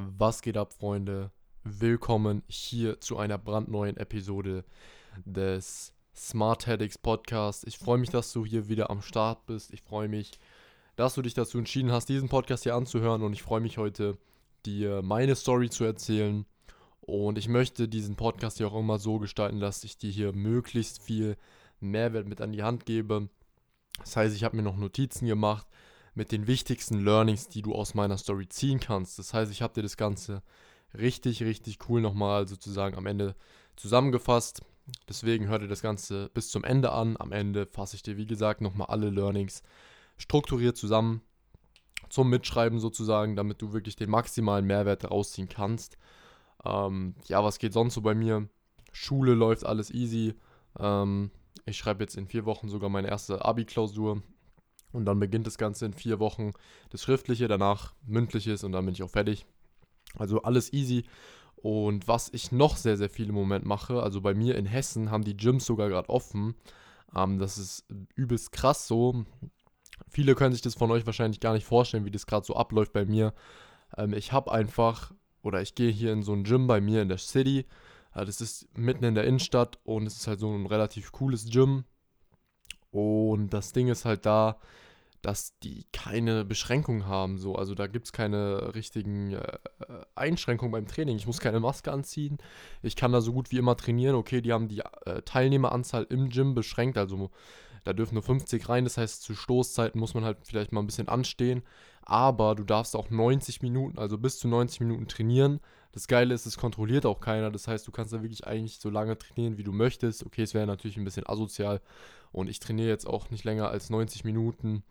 Was geht ab, Freunde? Willkommen hier zu einer brandneuen Episode des Smart Headaches Podcast. Ich freue mich, dass du hier wieder am Start bist. Ich freue mich, dass du dich dazu entschieden hast, diesen Podcast hier anzuhören. Und ich freue mich heute, dir meine Story zu erzählen. Und ich möchte diesen Podcast hier auch immer so gestalten, dass ich dir hier möglichst viel Mehrwert mit an die Hand gebe. Das heißt, ich habe mir noch Notizen gemacht mit den wichtigsten Learnings, die du aus meiner Story ziehen kannst. Das heißt, ich habe dir das Ganze richtig, richtig cool nochmal sozusagen am Ende zusammengefasst. Deswegen hör dir das Ganze bis zum Ende an. Am Ende fasse ich dir, wie gesagt, nochmal alle Learnings strukturiert zusammen zum Mitschreiben sozusagen, damit du wirklich den maximalen Mehrwert rausziehen kannst. Ähm, ja, was geht sonst so bei mir? Schule läuft alles easy. Ähm, ich schreibe jetzt in vier Wochen sogar meine erste Abi-Klausur. Und dann beginnt das Ganze in vier Wochen das Schriftliche, danach mündliches und dann bin ich auch fertig. Also alles easy. Und was ich noch sehr, sehr viel im Moment mache, also bei mir in Hessen haben die Gyms sogar gerade offen. Ähm, das ist übelst krass so. Viele können sich das von euch wahrscheinlich gar nicht vorstellen, wie das gerade so abläuft bei mir. Ähm, ich habe einfach, oder ich gehe hier in so ein Gym bei mir in der City. Äh, das ist mitten in der Innenstadt und es ist halt so ein relativ cooles Gym. Und das Ding ist halt da, dass die keine Beschränkungen haben. So. Also da gibt es keine richtigen äh, Einschränkungen beim Training. Ich muss keine Maske anziehen. Ich kann da so gut wie immer trainieren. Okay, die haben die äh, Teilnehmeranzahl im Gym beschränkt. Also da dürfen nur 50 rein. Das heißt, zu Stoßzeiten muss man halt vielleicht mal ein bisschen anstehen. Aber du darfst auch 90 Minuten, also bis zu 90 Minuten trainieren. Das Geile ist, es kontrolliert auch keiner. Das heißt, du kannst da wirklich eigentlich so lange trainieren, wie du möchtest. Okay, es wäre natürlich ein bisschen asozial. Und ich trainiere jetzt auch nicht länger als 90 Minuten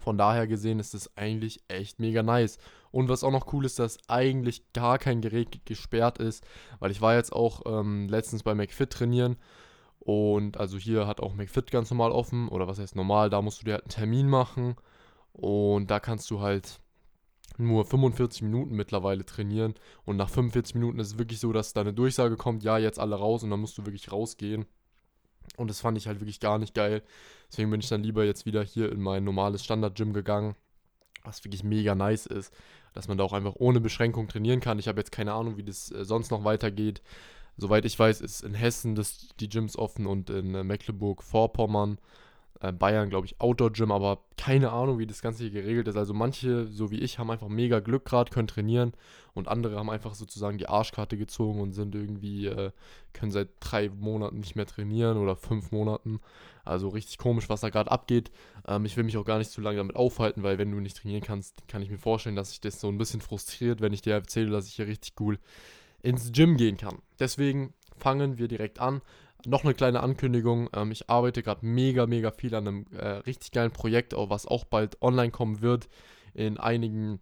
von daher gesehen ist es eigentlich echt mega nice. Und was auch noch cool ist, dass eigentlich gar kein Gerät gesperrt ist, weil ich war jetzt auch ähm, letztens bei McFit trainieren und also hier hat auch McFit ganz normal offen oder was heißt normal, da musst du dir halt einen Termin machen und da kannst du halt nur 45 Minuten mittlerweile trainieren und nach 45 Minuten ist es wirklich so, dass da eine Durchsage kommt, ja, jetzt alle raus und dann musst du wirklich rausgehen. Und das fand ich halt wirklich gar nicht geil. Deswegen bin ich dann lieber jetzt wieder hier in mein normales Standard-Gym gegangen, was wirklich mega nice ist, dass man da auch einfach ohne Beschränkung trainieren kann. Ich habe jetzt keine Ahnung, wie das äh, sonst noch weitergeht. Soweit ich weiß, ist in Hessen das, die Gyms offen und in äh, Mecklenburg-Vorpommern Bayern, glaube ich, Outdoor-Gym, aber keine Ahnung, wie das Ganze hier geregelt ist. Also manche, so wie ich, haben einfach mega Glück gerade, können trainieren und andere haben einfach sozusagen die Arschkarte gezogen und sind irgendwie, äh, können seit drei Monaten nicht mehr trainieren oder fünf Monaten. Also richtig komisch, was da gerade abgeht. Ähm, ich will mich auch gar nicht zu lange damit aufhalten, weil wenn du nicht trainieren kannst, kann ich mir vorstellen, dass sich das so ein bisschen frustriert, wenn ich dir erzähle, dass ich hier richtig cool ins Gym gehen kann. Deswegen fangen wir direkt an. Noch eine kleine Ankündigung. Ähm, ich arbeite gerade mega, mega viel an einem äh, richtig geilen Projekt, was auch bald online kommen wird. In einigen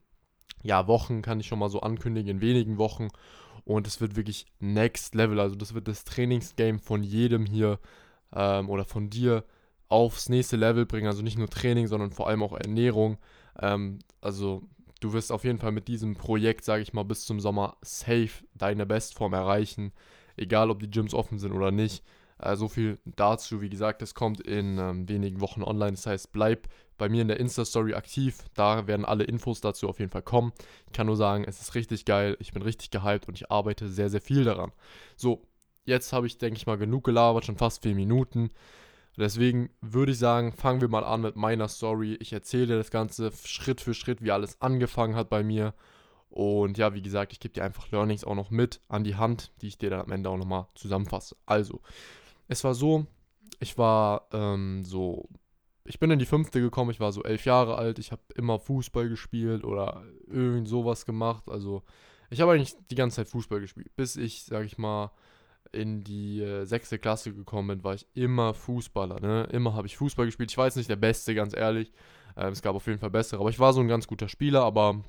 ja, Wochen kann ich schon mal so ankündigen, in wenigen Wochen. Und es wird wirklich next level. Also das wird das Trainingsgame von jedem hier ähm, oder von dir aufs nächste Level bringen. Also nicht nur Training, sondern vor allem auch Ernährung. Ähm, also du wirst auf jeden Fall mit diesem Projekt, sage ich mal, bis zum Sommer safe deine Bestform erreichen egal ob die Gyms offen sind oder nicht. Äh, so viel dazu. Wie gesagt, es kommt in ähm, wenigen Wochen online. Das heißt, bleib bei mir in der Insta-Story aktiv. Da werden alle Infos dazu auf jeden Fall kommen. Ich kann nur sagen, es ist richtig geil. Ich bin richtig gehypt und ich arbeite sehr, sehr viel daran. So, jetzt habe ich, denke ich mal, genug gelabert, schon fast vier Minuten. Deswegen würde ich sagen, fangen wir mal an mit meiner Story. Ich erzähle das Ganze Schritt für Schritt, wie alles angefangen hat bei mir und ja, wie gesagt, ich gebe dir einfach Learnings auch noch mit an die Hand, die ich dir dann am Ende auch nochmal zusammenfasse. Also, es war so, ich war ähm, so, ich bin in die fünfte gekommen, ich war so elf Jahre alt, ich habe immer Fußball gespielt oder irgend sowas gemacht. Also, ich habe eigentlich die ganze Zeit Fußball gespielt, bis ich, sag ich mal, in die äh, sechste Klasse gekommen bin, war ich immer Fußballer. Ne? Immer habe ich Fußball gespielt. Ich war jetzt nicht der Beste, ganz ehrlich. Ähm, es gab auf jeden Fall bessere, aber ich war so ein ganz guter Spieler, aber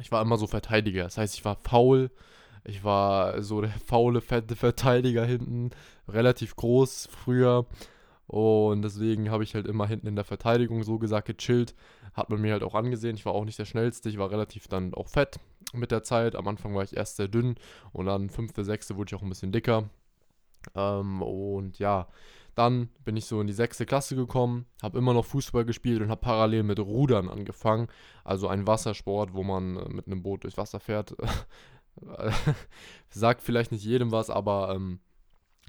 ich war immer so Verteidiger. Das heißt, ich war faul. Ich war so der faule, fette Verteidiger hinten. Relativ groß früher. Und deswegen habe ich halt immer hinten in der Verteidigung so gesagt gechillt. Hat man mir halt auch angesehen. Ich war auch nicht der Schnellste. Ich war relativ dann auch fett mit der Zeit. Am Anfang war ich erst sehr dünn. Und dann fünfte, sechste wurde ich auch ein bisschen dicker. Ähm, und ja, Dann bin ich so in die sechste Klasse gekommen, habe immer noch Fußball gespielt und habe parallel mit Rudern angefangen. Also ein Wassersport, wo man äh, mit einem Boot durchs Wasser fährt. Sagt vielleicht nicht jedem was, aber ähm,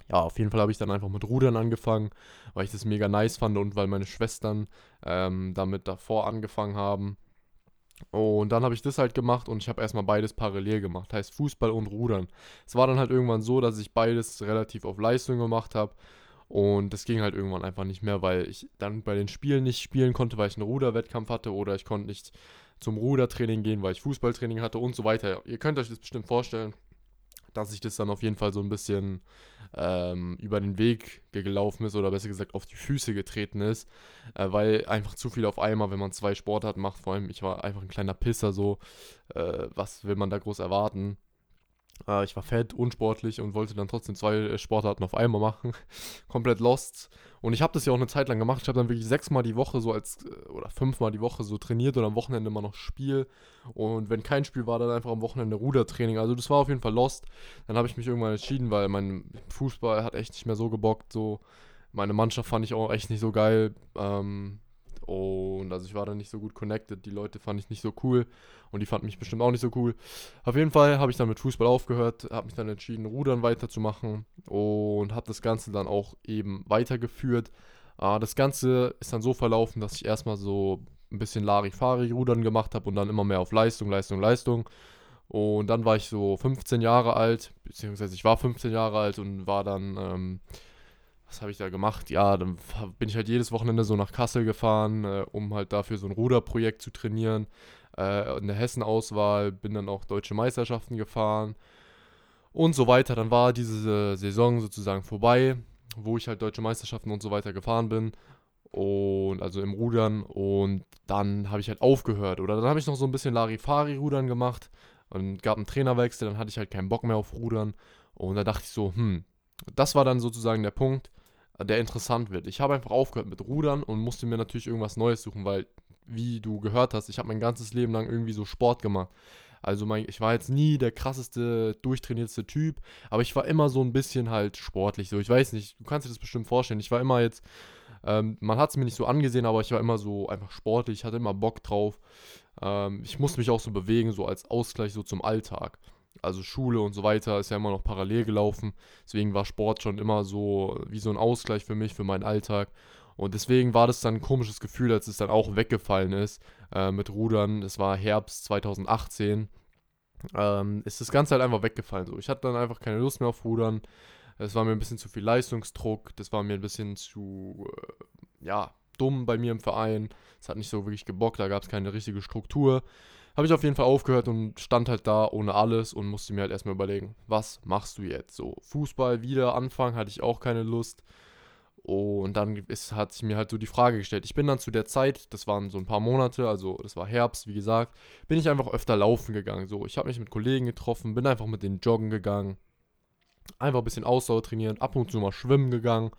ja, auf jeden Fall habe ich dann einfach mit Rudern angefangen, weil ich das mega nice fand und weil meine Schwestern ähm, damit davor angefangen haben. Und dann habe ich das halt gemacht und ich habe erstmal beides parallel gemacht, heißt Fußball und Rudern. Es war dann halt irgendwann so, dass ich beides relativ auf Leistung gemacht habe und das ging halt irgendwann einfach nicht mehr, weil ich dann bei den Spielen nicht spielen konnte, weil ich einen Ruderwettkampf hatte oder ich konnte nicht zum Rudertraining gehen, weil ich Fußballtraining hatte und so weiter. Ihr könnt euch das bestimmt vorstellen, dass sich das dann auf jeden Fall so ein bisschen ähm, über den Weg gelaufen ist oder besser gesagt auf die Füße getreten ist, äh, weil einfach zu viel auf einmal, wenn man zwei Sportarten macht, vor allem ich war einfach ein kleiner Pisser so, äh, was will man da groß erwarten? Äh, ich war fett, unsportlich und wollte dann trotzdem zwei äh, Sportarten auf einmal machen. Komplett lost. Und ich habe das ja auch eine Zeit lang gemacht. Ich habe dann wirklich sechsmal die Woche so als, äh, oder fünfmal die Woche so trainiert und am Wochenende immer noch Spiel. Und wenn kein Spiel war, dann einfach am Wochenende Rudertraining. Also das war auf jeden Fall lost. Dann habe ich mich irgendwann entschieden, weil mein Fußball hat echt nicht mehr so gebockt. So. Meine Mannschaft fand ich auch echt nicht so geil. Ähm, und also ich war da nicht so gut connected. Die Leute fand ich nicht so cool. Und die fanden mich bestimmt auch nicht so cool. Auf jeden Fall habe ich dann mit Fußball aufgehört, habe mich dann entschieden, Rudern weiterzumachen und habe das Ganze dann auch eben weitergeführt. Äh, das Ganze ist dann so verlaufen, dass ich erstmal so ein bisschen Larifari-Rudern gemacht habe und dann immer mehr auf Leistung, Leistung, Leistung. Und dann war ich so 15 Jahre alt, beziehungsweise ich war 15 Jahre alt und war dann ähm, was habe ich da gemacht? Ja, dann bin ich halt jedes Wochenende so nach Kassel gefahren, äh, um halt dafür so ein Ruderprojekt zu trainieren. Äh, in der Hessen-Auswahl bin dann auch deutsche Meisterschaften gefahren und so weiter. Dann war diese Saison sozusagen vorbei, wo ich halt deutsche Meisterschaften und so weiter gefahren bin. Und also im Rudern. Und dann habe ich halt aufgehört. Oder dann habe ich noch so ein bisschen Larifari-Rudern gemacht und gab einen Trainerwechsel. Dann hatte ich halt keinen Bock mehr auf Rudern. Und da dachte ich so, hm, das war dann sozusagen der Punkt, der interessant wird. Ich habe einfach aufgehört mit Rudern und musste mir natürlich irgendwas Neues suchen, weil, wie du gehört hast, ich habe mein ganzes Leben lang irgendwie so Sport gemacht. Also mein, ich war jetzt nie der krasseste, durchtrainierteste Typ, aber ich war immer so ein bisschen halt sportlich. So, ich weiß nicht, du kannst dir das bestimmt vorstellen. Ich war immer jetzt, ähm, man hat es mir nicht so angesehen, aber ich war immer so einfach sportlich, ich hatte immer Bock drauf. Ähm, ich musste mich auch so bewegen, so als Ausgleich so zum Alltag also Schule und so weiter ist ja immer noch parallel gelaufen. Deswegen war Sport schon immer so wie so ein Ausgleich für mich, für meinen Alltag. Und deswegen war das dann ein komisches Gefühl, als es dann auch weggefallen ist äh, mit Rudern. Es war Herbst 2018. Ähm, ist das Ganze halt einfach weggefallen. So. Ich hatte dann einfach keine Lust mehr auf Rudern. Es war mir ein bisschen zu viel Leistungsdruck. Das war mir ein bisschen zu, äh, ja, dumm bei mir im Verein. Es hat nicht so wirklich gebockt. Da gab es keine richtige Struktur habe ich auf jeden Fall aufgehört und stand halt da ohne alles und musste mir halt erstmal überlegen, was machst du jetzt? So, Fußball wieder anfangen, hatte ich auch keine Lust. Und dann ist, hat sich mir halt so die Frage gestellt. Ich bin dann zu der Zeit, das waren so ein paar Monate, also das war Herbst, wie gesagt, bin ich einfach öfter laufen gegangen. So, ich habe mich mit Kollegen getroffen, bin einfach mit denen joggen gegangen, einfach ein bisschen Ausdauer trainieren, ab und zu mal schwimmen gegangen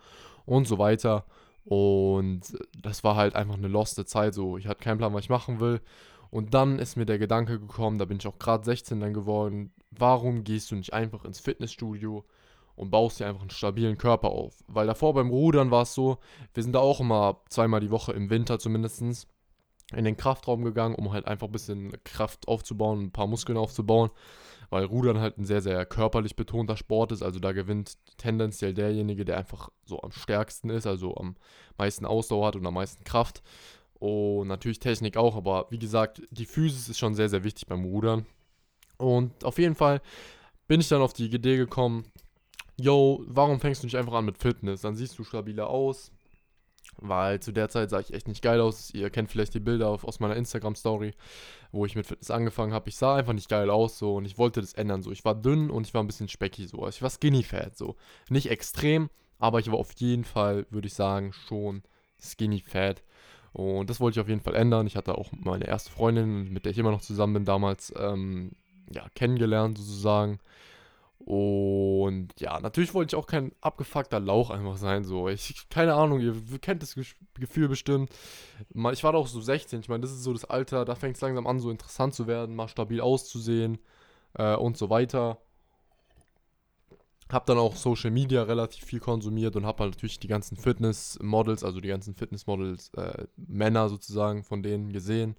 und so weiter. Und das war halt einfach eine loste Zeit. So, ich hatte keinen Plan, was ich machen will. Und dann ist mir der Gedanke gekommen, da bin ich auch gerade 16 dann geworden, warum gehst du nicht einfach ins Fitnessstudio und baust dir einfach einen stabilen Körper auf? Weil davor beim Rudern war es so, wir sind da auch immer zweimal die Woche im Winter zumindest in den Kraftraum gegangen, um halt einfach ein bisschen Kraft aufzubauen, ein paar Muskeln aufzubauen, weil Rudern halt ein sehr, sehr körperlich betonter Sport ist. Also da gewinnt tendenziell derjenige, der einfach so am stärksten ist, also am meisten Ausdauer hat und am meisten Kraft. Und natürlich Technik auch, aber wie gesagt, die Physis ist schon sehr, sehr wichtig beim Rudern. Und auf jeden Fall bin ich dann auf die Idee gekommen, yo, warum fängst du nicht einfach an mit Fitness? Dann siehst du stabiler aus. Weil zu der Zeit sah ich echt nicht geil aus. Ihr kennt vielleicht die Bilder aus meiner Instagram-Story, wo ich mit Fitness angefangen habe. Ich sah einfach nicht geil aus so und ich wollte das ändern. So, ich war dünn und ich war ein bisschen speckig so. Also ich war skinny fat so. Nicht extrem, aber ich war auf jeden Fall, würde ich sagen, schon skinny fat. Und das wollte ich auf jeden Fall ändern. Ich hatte auch meine erste Freundin, mit der ich immer noch zusammen bin, damals ähm, ja, kennengelernt sozusagen. Und ja, natürlich wollte ich auch kein abgefuckter Lauch einfach sein. So, ich, keine Ahnung, ihr kennt das Gefühl bestimmt. Ich war doch so 16. Ich meine, das ist so das Alter, da fängt es langsam an, so interessant zu werden, mal stabil auszusehen äh, und so weiter. Habe dann auch Social Media relativ viel konsumiert und habe halt natürlich die ganzen Fitness-Models, also die ganzen Fitness-Models, äh, Männer sozusagen von denen gesehen.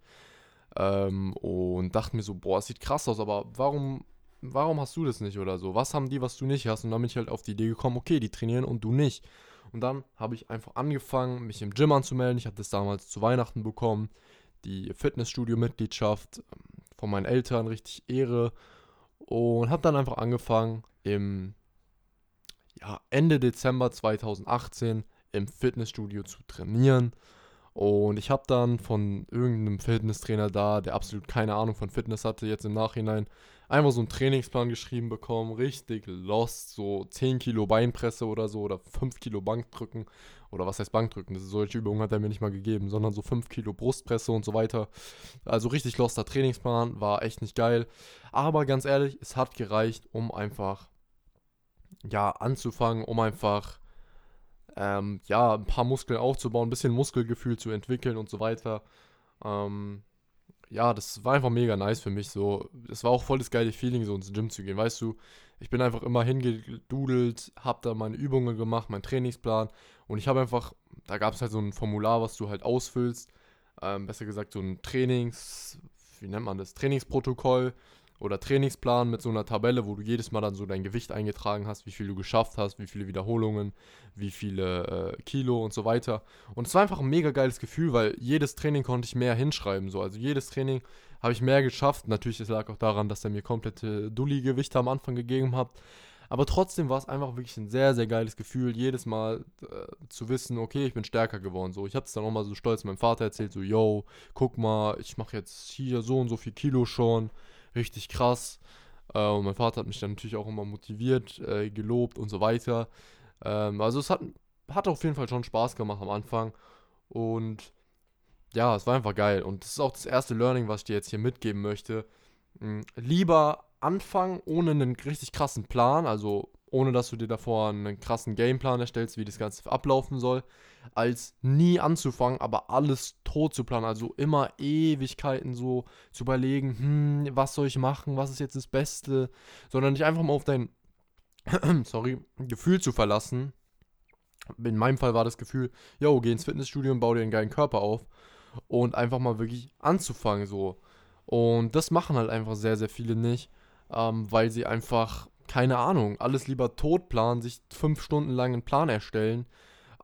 Ähm, und dachte mir so, boah, es sieht krass aus, aber warum, warum hast du das nicht oder so? Was haben die, was du nicht hast? Und dann bin ich halt auf die Idee gekommen, okay, die trainieren und du nicht. Und dann habe ich einfach angefangen, mich im Gym anzumelden. Ich hatte das damals zu Weihnachten bekommen. Die Fitnessstudio-Mitgliedschaft ähm, von meinen Eltern, richtig Ehre. Und habe dann einfach angefangen, im ja, Ende Dezember 2018 im Fitnessstudio zu trainieren. Und ich habe dann von irgendeinem Fitnesstrainer da, der absolut keine Ahnung von Fitness hatte, jetzt im Nachhinein einfach so einen Trainingsplan geschrieben bekommen. Richtig lost, so 10 Kilo Beinpresse oder so oder 5 Kilo Bankdrücken. Oder was heißt Bankdrücken? Das ist, solche Übungen hat er mir nicht mal gegeben, sondern so 5 Kilo Brustpresse und so weiter. Also richtig loster Trainingsplan, war echt nicht geil. Aber ganz ehrlich, es hat gereicht, um einfach ja, anzufangen, um einfach ähm, ja, ein paar Muskeln aufzubauen, ein bisschen Muskelgefühl zu entwickeln und so weiter. Ähm, ja, das war einfach mega nice für mich. So, es war auch voll das geile Feeling, so ins Gym zu gehen. Weißt du, ich bin einfach immer hingedudelt, hab da meine Übungen gemacht, meinen Trainingsplan und ich habe einfach, da gab es halt so ein Formular, was du halt ausfüllst. Ähm, besser gesagt, so ein Trainings, wie nennt man das? Trainingsprotokoll oder Trainingsplan mit so einer Tabelle, wo du jedes Mal dann so dein Gewicht eingetragen hast, wie viel du geschafft hast, wie viele Wiederholungen, wie viele äh, Kilo und so weiter. Und es war einfach ein mega geiles Gefühl, weil jedes Training konnte ich mehr hinschreiben. So. Also jedes Training habe ich mehr geschafft. Natürlich, es lag auch daran, dass er mir komplette Dulli-Gewichte am Anfang gegeben hat. Aber trotzdem war es einfach wirklich ein sehr, sehr geiles Gefühl, jedes Mal äh, zu wissen, okay, ich bin stärker geworden. So, ich habe es dann auch mal so stolz meinem Vater erzählt, so, yo, guck mal, ich mache jetzt hier so und so viel Kilo schon richtig krass. Äh, und mein Vater hat mich dann natürlich auch immer motiviert, äh, gelobt und so weiter. Ähm, also es hat, hat auf jeden Fall schon Spaß gemacht am Anfang. Und ja, es war einfach geil. Und das ist auch das erste Learning, was ich dir jetzt hier mitgeben möchte. Mhm. Lieber anfangen ohne einen richtig krassen Plan, also ohne dass du dir davor einen krassen Gameplan erstellst, wie das Ganze ablaufen soll, als nie anzufangen, aber alles tot zu planen. Also immer Ewigkeiten so zu überlegen, hm, was soll ich machen, was ist jetzt das Beste, sondern dich einfach mal auf dein, sorry, Gefühl zu verlassen. In meinem Fall war das Gefühl, yo, geh ins Fitnessstudio und bau dir einen geilen Körper auf und einfach mal wirklich anzufangen so. Und das machen halt einfach sehr, sehr viele nicht, ähm, weil sie einfach keine Ahnung, alles lieber tot planen, sich fünf Stunden lang einen Plan erstellen,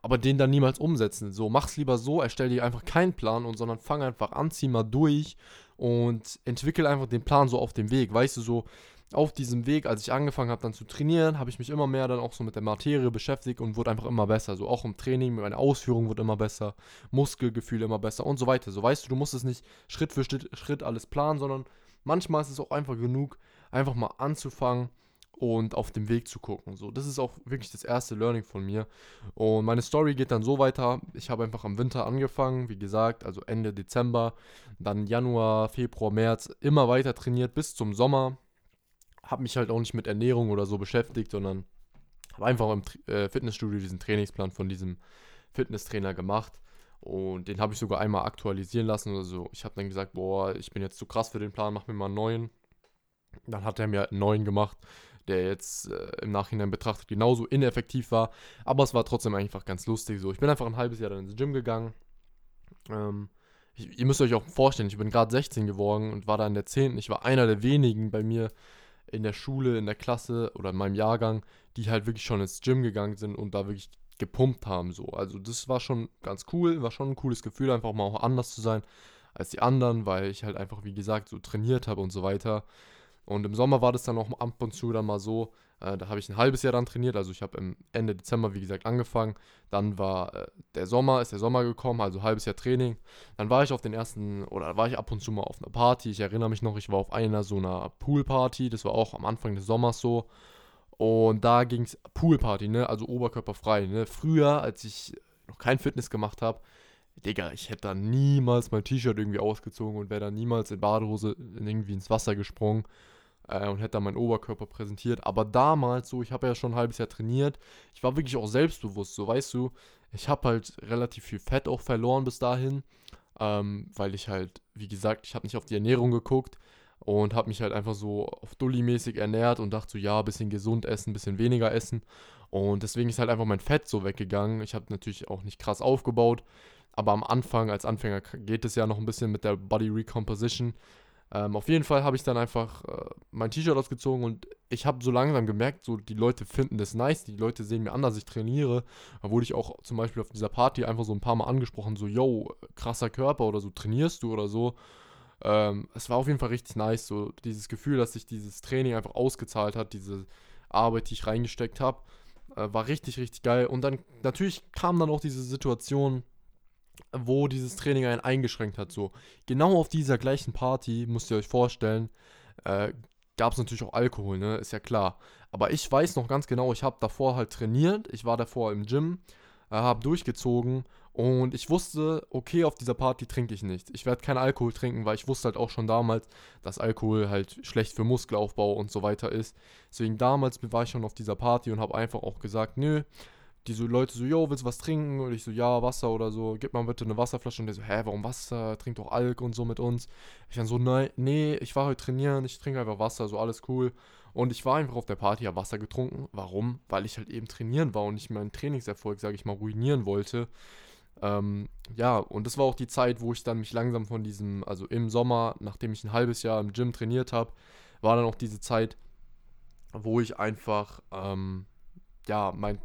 aber den dann niemals umsetzen. So, mach's lieber so, erstell dir einfach keinen Plan und sondern fang einfach an, zieh mal durch und entwickel einfach den Plan so auf dem Weg. Weißt du, so auf diesem Weg, als ich angefangen habe dann zu trainieren, habe ich mich immer mehr dann auch so mit der Materie beschäftigt und wurde einfach immer besser. So auch im Training, meine Ausführung wird immer besser, Muskelgefühl immer besser und so weiter. So weißt du, du musst es nicht Schritt für Schritt, Schritt alles planen, sondern manchmal ist es auch einfach genug, einfach mal anzufangen und auf dem Weg zu gucken. So, das ist auch wirklich das erste Learning von mir. Und meine Story geht dann so weiter. Ich habe einfach am Winter angefangen, wie gesagt, also Ende Dezember, dann Januar, Februar, März immer weiter trainiert bis zum Sommer. Habe mich halt auch nicht mit Ernährung oder so beschäftigt, sondern habe einfach im äh, Fitnessstudio diesen Trainingsplan von diesem Fitnesstrainer gemacht. Und den habe ich sogar einmal aktualisieren lassen. Also ich habe dann gesagt, boah, ich bin jetzt zu krass für den Plan, mach mir mal einen neuen. Dann hat er mir einen neuen gemacht der jetzt äh, im Nachhinein betrachtet genauso ineffektiv war. Aber es war trotzdem einfach ganz lustig so. Ich bin einfach ein halbes Jahr dann ins Gym gegangen. Ähm, ich, ihr müsst euch auch vorstellen, ich bin gerade 16 geworden und war da in der 10. Ich war einer der wenigen bei mir in der Schule, in der Klasse oder in meinem Jahrgang, die halt wirklich schon ins Gym gegangen sind und da wirklich gepumpt haben. So. Also das war schon ganz cool, war schon ein cooles Gefühl, einfach mal auch anders zu sein als die anderen, weil ich halt einfach, wie gesagt, so trainiert habe und so weiter. Und im Sommer war das dann auch ab und zu dann mal so, äh, da habe ich ein halbes Jahr dann trainiert, also ich habe im Ende Dezember, wie gesagt, angefangen. Dann war äh, der Sommer, ist der Sommer gekommen, also halbes Jahr Training. Dann war ich auf den ersten, oder war ich ab und zu mal auf einer Party. Ich erinnere mich noch, ich war auf einer so einer Poolparty, das war auch am Anfang des Sommers so. Und da ging es Poolparty, ne, also oberkörperfrei, ne. Früher, als ich noch kein Fitness gemacht habe, Digga, ich hätte da niemals mein T-Shirt irgendwie ausgezogen und wäre da niemals in Badehose irgendwie ins Wasser gesprungen äh, und hätte da meinen Oberkörper präsentiert. Aber damals so, ich habe ja schon ein halbes Jahr trainiert, ich war wirklich auch selbstbewusst, so weißt du, ich habe halt relativ viel Fett auch verloren bis dahin, ähm, weil ich halt, wie gesagt, ich habe nicht auf die Ernährung geguckt und habe mich halt einfach so auf Dulli-mäßig ernährt und dachte so, ja, bisschen gesund essen, bisschen weniger essen. Und deswegen ist halt einfach mein Fett so weggegangen. Ich habe natürlich auch nicht krass aufgebaut, aber am Anfang, als Anfänger, geht es ja noch ein bisschen mit der Body Recomposition. Ähm, auf jeden Fall habe ich dann einfach äh, mein T-Shirt ausgezogen und ich habe so langsam gemerkt, so die Leute finden das nice, die Leute sehen mir an, dass ich trainiere. Da wurde ich auch zum Beispiel auf dieser Party einfach so ein paar Mal angesprochen, so, yo, krasser Körper oder so, trainierst du oder so. Ähm, es war auf jeden Fall richtig nice, so dieses Gefühl, dass sich dieses Training einfach ausgezahlt hat, diese Arbeit, die ich reingesteckt habe, äh, war richtig, richtig geil. Und dann natürlich kam dann auch diese Situation, wo dieses Training einen eingeschränkt hat. So genau auf dieser gleichen Party, müsst ihr euch vorstellen, äh, gab es natürlich auch Alkohol, ne? Ist ja klar. Aber ich weiß noch ganz genau, ich habe davor halt trainiert, ich war davor im Gym, äh, habe durchgezogen und ich wusste, okay, auf dieser Party trinke ich nicht. Ich werde keinen Alkohol trinken, weil ich wusste halt auch schon damals, dass Alkohol halt schlecht für Muskelaufbau und so weiter ist. Deswegen damals war ich schon auf dieser Party und habe einfach auch gesagt, nö, die so Leute so, yo, willst du was trinken? Und ich so, ja, Wasser oder so, gib mal bitte eine Wasserflasche. Und der so, hä, warum Wasser? Trink doch Alk und so mit uns. Ich dann so, nein, nee, ich war heute trainieren, ich trinke einfach Wasser, so alles cool. Und ich war einfach auf der Party, habe Wasser getrunken. Warum? Weil ich halt eben trainieren war und nicht meinen Trainingserfolg, sage ich mal, ruinieren wollte. Ähm, ja, und das war auch die Zeit, wo ich dann mich langsam von diesem, also im Sommer, nachdem ich ein halbes Jahr im Gym trainiert habe, war dann auch diese Zeit, wo ich einfach, ähm, ja, mein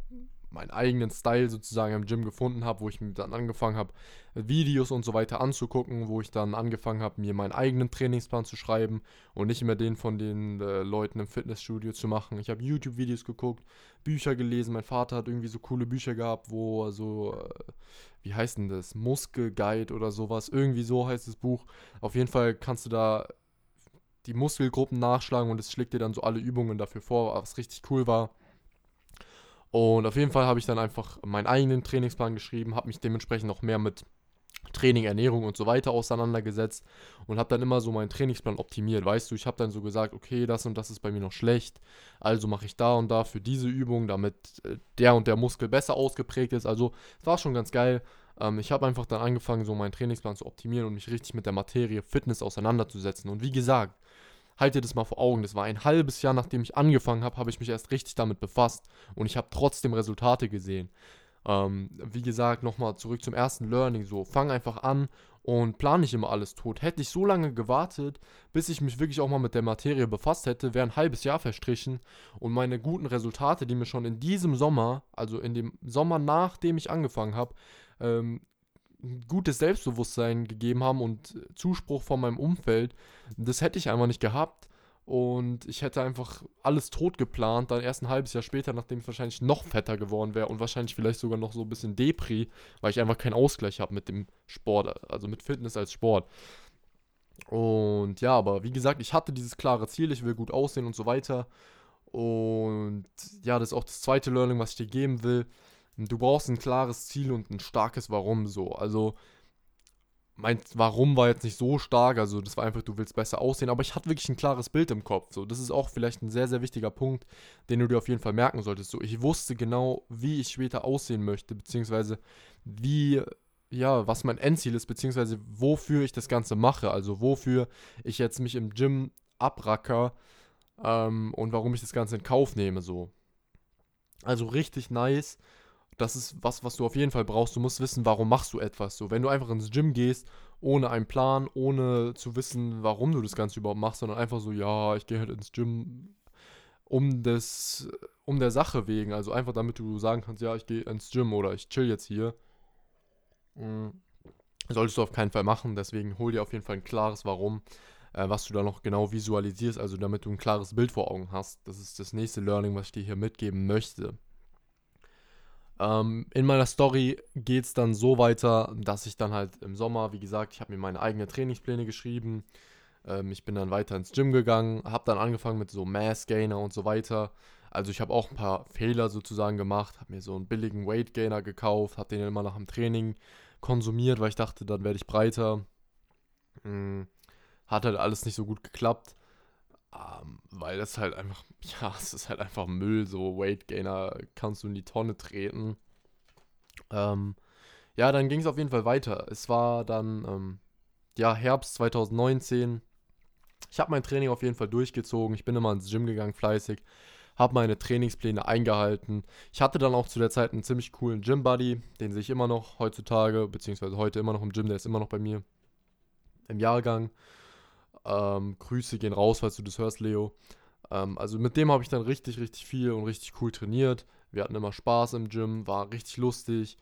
meinen eigenen Style sozusagen im Gym gefunden habe, wo ich mir dann angefangen habe, Videos und so weiter anzugucken, wo ich dann angefangen habe, mir meinen eigenen Trainingsplan zu schreiben und nicht mehr den von den äh, Leuten im Fitnessstudio zu machen. Ich habe YouTube-Videos geguckt, Bücher gelesen. Mein Vater hat irgendwie so coole Bücher gehabt, wo so, äh, wie heißt denn das? Muskelguide oder sowas. Irgendwie so heißt das Buch. Auf jeden Fall kannst du da die Muskelgruppen nachschlagen und es schlägt dir dann so alle Übungen dafür vor, was richtig cool war. Und auf jeden Fall habe ich dann einfach meinen eigenen Trainingsplan geschrieben, habe mich dementsprechend noch mehr mit Training, Ernährung und so weiter auseinandergesetzt und habe dann immer so meinen Trainingsplan optimiert. Weißt du, ich habe dann so gesagt, okay, das und das ist bei mir noch schlecht, also mache ich da und da für diese Übung, damit äh, der und der Muskel besser ausgeprägt ist. Also es war schon ganz geil. Ähm, ich habe einfach dann angefangen, so meinen Trainingsplan zu optimieren und mich richtig mit der Materie Fitness auseinanderzusetzen. Und wie gesagt, halt dir das mal vor Augen. Das war ein halbes Jahr, nachdem ich angefangen habe, habe ich mich erst richtig damit befasst und ich habe trotzdem Resultate gesehen. Ähm, wie gesagt, nochmal zurück zum ersten Learning. So, fang einfach an und plan nicht immer alles tot. Hätte ich so lange gewartet, bis ich mich wirklich auch mal mit der Materie befasst hätte, wäre ein halbes Jahr verstrichen und meine guten Resultate, die mir schon in diesem Sommer, also in dem Sommer nachdem ich angefangen habe, ähm, gutes Selbstbewusstsein gegeben haben und Zuspruch von meinem Umfeld, das hätte ich einfach nicht gehabt. Und ich hätte einfach alles tot geplant, dann erst ein halbes Jahr später, nachdem ich wahrscheinlich noch fetter geworden wäre und wahrscheinlich vielleicht sogar noch so ein bisschen Depri, weil ich einfach keinen Ausgleich habe mit dem Sport, also mit Fitness als Sport. Und ja, aber wie gesagt, ich hatte dieses klare Ziel, ich will gut aussehen und so weiter. Und ja, das ist auch das zweite Learning, was ich dir geben will du brauchst ein klares Ziel und ein starkes Warum so. Also mein Warum war jetzt nicht so stark, also das war einfach, du willst besser aussehen, aber ich hatte wirklich ein klares Bild im Kopf. So, das ist auch vielleicht ein sehr, sehr wichtiger Punkt, den du dir auf jeden Fall merken solltest. So, ich wusste genau, wie ich später aussehen möchte, beziehungsweise wie, ja, was mein Endziel ist, beziehungsweise wofür ich das Ganze mache. Also wofür ich jetzt mich im Gym abracker ähm, und warum ich das Ganze in Kauf nehme. So. Also richtig nice das ist was, was du auf jeden Fall brauchst. Du musst wissen, warum machst du etwas. So, wenn du einfach ins Gym gehst, ohne einen Plan, ohne zu wissen, warum du das Ganze überhaupt machst, sondern einfach so, ja, ich gehe halt ins Gym um des, um der Sache wegen. Also einfach damit du sagen kannst, ja, ich gehe ins Gym oder ich chill jetzt hier. Mhm. Solltest du auf keinen Fall machen. Deswegen hol dir auf jeden Fall ein klares Warum, äh, was du da noch genau visualisierst, also damit du ein klares Bild vor Augen hast. Das ist das nächste Learning, was ich dir hier mitgeben möchte. Ähm, in meiner Story geht es dann so weiter, dass ich dann halt im Sommer, wie gesagt, ich habe mir meine eigenen Trainingspläne geschrieben. Ähm, ich bin dann weiter ins Gym gegangen, habe dann angefangen mit so Mass Gainer und so weiter. Also ich habe auch ein paar Fehler sozusagen gemacht, habe mir so einen billigen Weight Gainer gekauft, habe den immer nach dem Training konsumiert, weil ich dachte, dann werde ich breiter. Hm, hat halt alles nicht so gut geklappt. Um, weil das halt einfach, ja, es ist halt einfach Müll, so Weight Gainer kannst du in die Tonne treten. Ähm, ja, dann ging es auf jeden Fall weiter. Es war dann, ähm, ja, Herbst 2019. Ich habe mein Training auf jeden Fall durchgezogen. Ich bin immer ins Gym gegangen, fleißig. Habe meine Trainingspläne eingehalten. Ich hatte dann auch zu der Zeit einen ziemlich coolen Gym-Buddy. Den sehe ich immer noch heutzutage, beziehungsweise heute immer noch im Gym. Der ist immer noch bei mir im Jahrgang. Ähm, Grüße gehen raus, falls du das hörst, Leo. Ähm, also mit dem habe ich dann richtig, richtig viel und richtig cool trainiert. Wir hatten immer Spaß im Gym, war richtig lustig.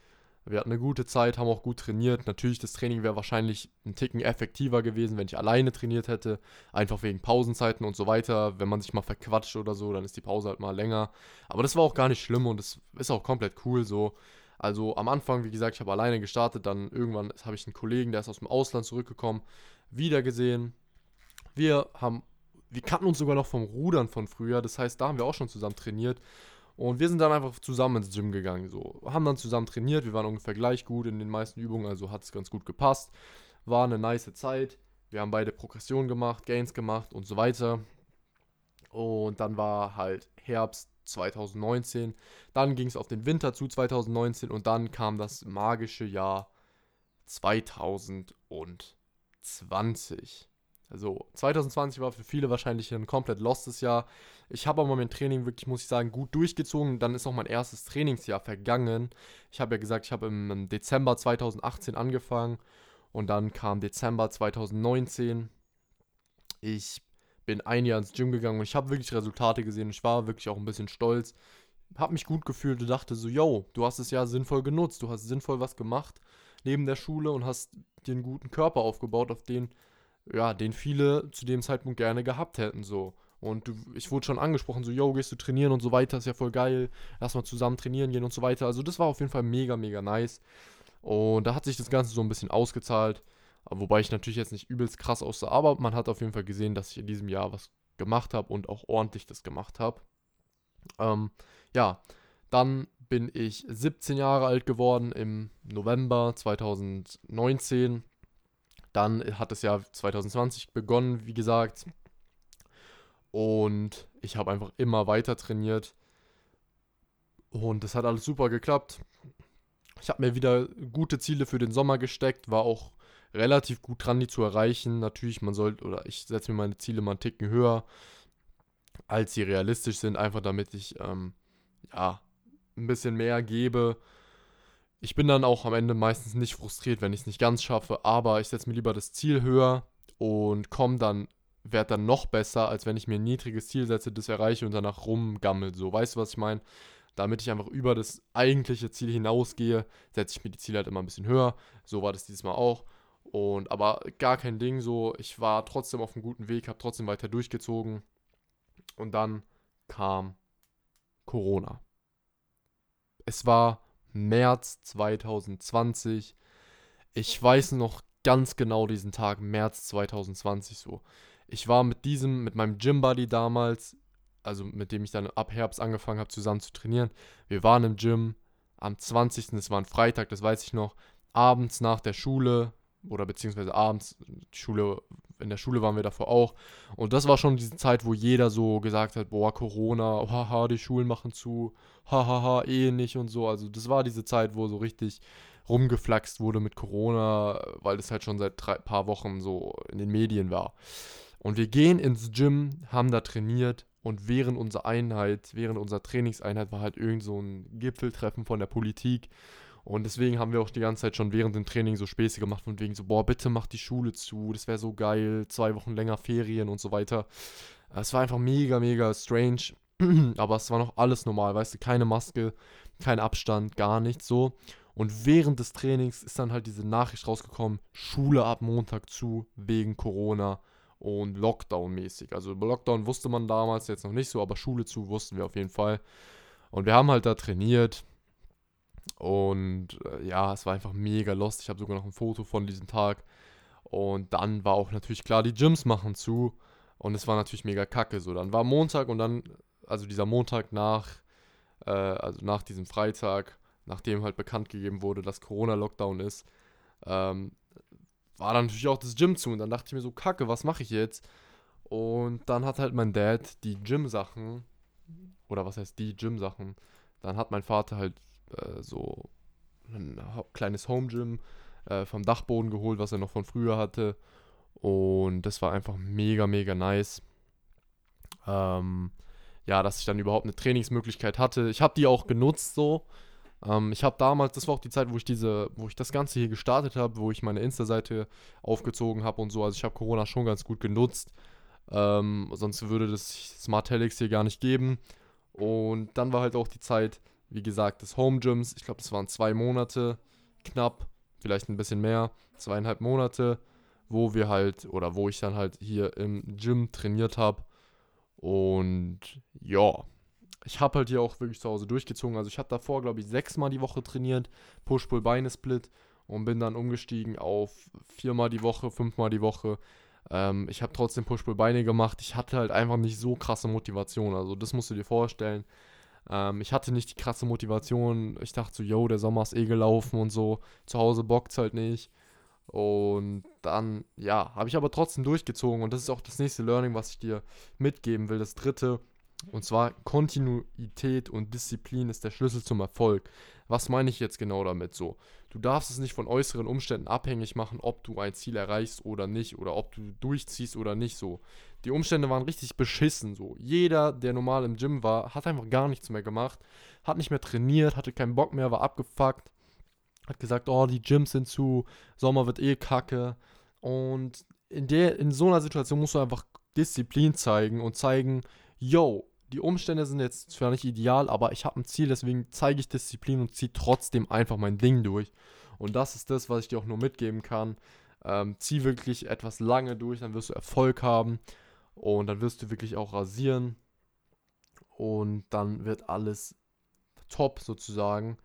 Wir hatten eine gute Zeit, haben auch gut trainiert. Natürlich, das Training wäre wahrscheinlich ein Ticken effektiver gewesen, wenn ich alleine trainiert hätte. Einfach wegen Pausenzeiten und so weiter. Wenn man sich mal verquatscht oder so, dann ist die Pause halt mal länger. Aber das war auch gar nicht schlimm und das ist auch komplett cool so. Also am Anfang, wie gesagt, ich habe alleine gestartet. Dann irgendwann habe ich einen Kollegen, der ist aus dem Ausland zurückgekommen, wieder gesehen. Wir haben, wir kannten uns sogar noch vom Rudern von früher. Das heißt, da haben wir auch schon zusammen trainiert. Und wir sind dann einfach zusammen ins Gym gegangen. So. Haben dann zusammen trainiert. Wir waren ungefähr gleich gut in den meisten Übungen, also hat es ganz gut gepasst. War eine nice Zeit. Wir haben beide Progression gemacht, Gains gemacht und so weiter. Und dann war halt Herbst 2019. Dann ging es auf den Winter zu 2019 und dann kam das magische Jahr 2020. Also 2020 war für viele wahrscheinlich ein komplett lostes Jahr. Ich habe aber mein Training wirklich, muss ich sagen, gut durchgezogen. Dann ist auch mein erstes Trainingsjahr vergangen. Ich habe ja gesagt, ich habe im Dezember 2018 angefangen und dann kam Dezember 2019. Ich bin ein Jahr ins Gym gegangen und ich habe wirklich Resultate gesehen. Ich war wirklich auch ein bisschen stolz. Habe mich gut gefühlt und dachte so, yo, du hast es ja sinnvoll genutzt. Du hast sinnvoll was gemacht neben der Schule und hast dir einen guten Körper aufgebaut, auf den ja, den viele zu dem Zeitpunkt gerne gehabt hätten, so. Und du, ich wurde schon angesprochen, so, yo, gehst du trainieren und so weiter, ist ja voll geil, lass mal zusammen trainieren gehen und so weiter. Also das war auf jeden Fall mega, mega nice. Und da hat sich das Ganze so ein bisschen ausgezahlt, wobei ich natürlich jetzt nicht übelst krass aussah, aber man hat auf jeden Fall gesehen, dass ich in diesem Jahr was gemacht habe und auch ordentlich das gemacht habe. Ähm, ja, dann bin ich 17 Jahre alt geworden im November 2019 dann hat das Jahr 2020 begonnen, wie gesagt. Und ich habe einfach immer weiter trainiert. Und das hat alles super geklappt. Ich habe mir wieder gute Ziele für den Sommer gesteckt, war auch relativ gut dran, die zu erreichen. Natürlich, man sollte, oder ich setze mir meine Ziele mal einen Ticken höher, als sie realistisch sind, einfach damit ich, ähm, ja, ein bisschen mehr gebe ich bin dann auch am Ende meistens nicht frustriert, wenn ich es nicht ganz schaffe, aber ich setze mir lieber das Ziel höher und komme dann, werde dann noch besser, als wenn ich mir ein niedriges Ziel setze, das erreiche und danach rumgammel. So, weißt du, was ich meine? Damit ich einfach über das eigentliche Ziel hinausgehe, setze ich mir die Ziele halt immer ein bisschen höher. So war das dieses Mal auch. Und aber gar kein Ding so. Ich war trotzdem auf einem guten Weg, habe trotzdem weiter durchgezogen. Und dann kam Corona. Es war März 2020. Ich weiß noch ganz genau diesen Tag, März 2020 so. Ich war mit diesem, mit meinem Gym-Buddy damals, also mit dem ich dann ab Herbst angefangen habe, zusammen zu trainieren. Wir waren im Gym am 20. Es war ein Freitag, das weiß ich noch. Abends nach der Schule oder beziehungsweise abends, Schule, in der Schule waren wir davor auch. Und das war schon diese Zeit, wo jeder so gesagt hat, boah, Corona, haha, die Schulen machen zu, hahaha, eh nicht und so. Also das war diese Zeit, wo so richtig rumgeflaxt wurde mit Corona, weil das halt schon seit drei paar Wochen so in den Medien war. Und wir gehen ins Gym, haben da trainiert und während unserer Einheit, während unserer Trainingseinheit war halt irgend so ein Gipfeltreffen von der Politik und deswegen haben wir auch die ganze Zeit schon während dem Training so Späße gemacht, von wegen so, boah, bitte mach die Schule zu, das wäre so geil, zwei Wochen länger Ferien und so weiter. Es war einfach mega, mega strange, aber es war noch alles normal, weißt du, keine Maske, kein Abstand, gar nichts so. Und während des Trainings ist dann halt diese Nachricht rausgekommen, Schule ab Montag zu, wegen Corona und Lockdown mäßig. Also Lockdown wusste man damals jetzt noch nicht so, aber Schule zu wussten wir auf jeden Fall. Und wir haben halt da trainiert und äh, ja, es war einfach mega lost. Ich habe sogar noch ein Foto von diesem Tag. Und dann war auch natürlich klar, die Gyms machen zu. Und es war natürlich mega kacke. So, dann war Montag und dann, also dieser Montag nach, äh, also nach diesem Freitag, nachdem halt bekannt gegeben wurde, dass Corona-Lockdown ist, ähm, war dann natürlich auch das Gym zu. Und dann dachte ich mir so, kacke, was mache ich jetzt? Und dann hat halt mein Dad die Gym-Sachen, oder was heißt die Gym-Sachen, dann hat mein Vater halt äh, so ein kleines Home Gym äh, vom Dachboden geholt, was er noch von früher hatte. Und das war einfach mega, mega nice. Ähm, ja, dass ich dann überhaupt eine Trainingsmöglichkeit hatte. Ich habe die auch genutzt so. Ähm, ich habe damals, das war auch die Zeit, wo ich diese, wo ich das Ganze hier gestartet habe, wo ich meine Insta-Seite aufgezogen habe und so. Also ich habe Corona schon ganz gut genutzt. Ähm, sonst würde das Smart Helix hier gar nicht geben. Und dann war halt auch die Zeit, wie gesagt, des Home Gyms. Ich glaube, das waren zwei Monate knapp, vielleicht ein bisschen mehr, zweieinhalb Monate, wo wir halt, oder wo ich dann halt hier im Gym trainiert habe. Und ja, ich habe halt hier auch wirklich zu Hause durchgezogen. Also ich habe davor, glaube ich, sechsmal die Woche trainiert, Push-Pull-Beine-Split und bin dann umgestiegen auf viermal die Woche, fünfmal die Woche. Ähm, ich habe trotzdem Push-Pull-Beine gemacht. Ich hatte halt einfach nicht so krasse Motivation. Also das musst du dir vorstellen. Ähm, ich hatte nicht die krasse Motivation. Ich dachte so, yo, der Sommer ist eh gelaufen und so. Zu Hause bockt es halt nicht. Und dann, ja, habe ich aber trotzdem durchgezogen. Und das ist auch das nächste Learning, was ich dir mitgeben will. Das dritte. Und zwar Kontinuität und Disziplin ist der Schlüssel zum Erfolg. Was meine ich jetzt genau damit so? Du darfst es nicht von äußeren Umständen abhängig machen, ob du ein Ziel erreichst oder nicht oder ob du durchziehst oder nicht so. Die Umstände waren richtig beschissen so. Jeder, der normal im Gym war, hat einfach gar nichts mehr gemacht, hat nicht mehr trainiert, hatte keinen Bock mehr, war abgefuckt, hat gesagt, oh, die Gyms sind zu, Sommer wird eh kacke. Und in, der, in so einer Situation musst du einfach Disziplin zeigen und zeigen, yo, die Umstände sind jetzt zwar nicht ideal, aber ich habe ein Ziel, deswegen zeige ich Disziplin und ziehe trotzdem einfach mein Ding durch. Und das ist das, was ich dir auch nur mitgeben kann. Ähm, zieh wirklich etwas lange durch, dann wirst du Erfolg haben und dann wirst du wirklich auch rasieren und dann wird alles top sozusagen.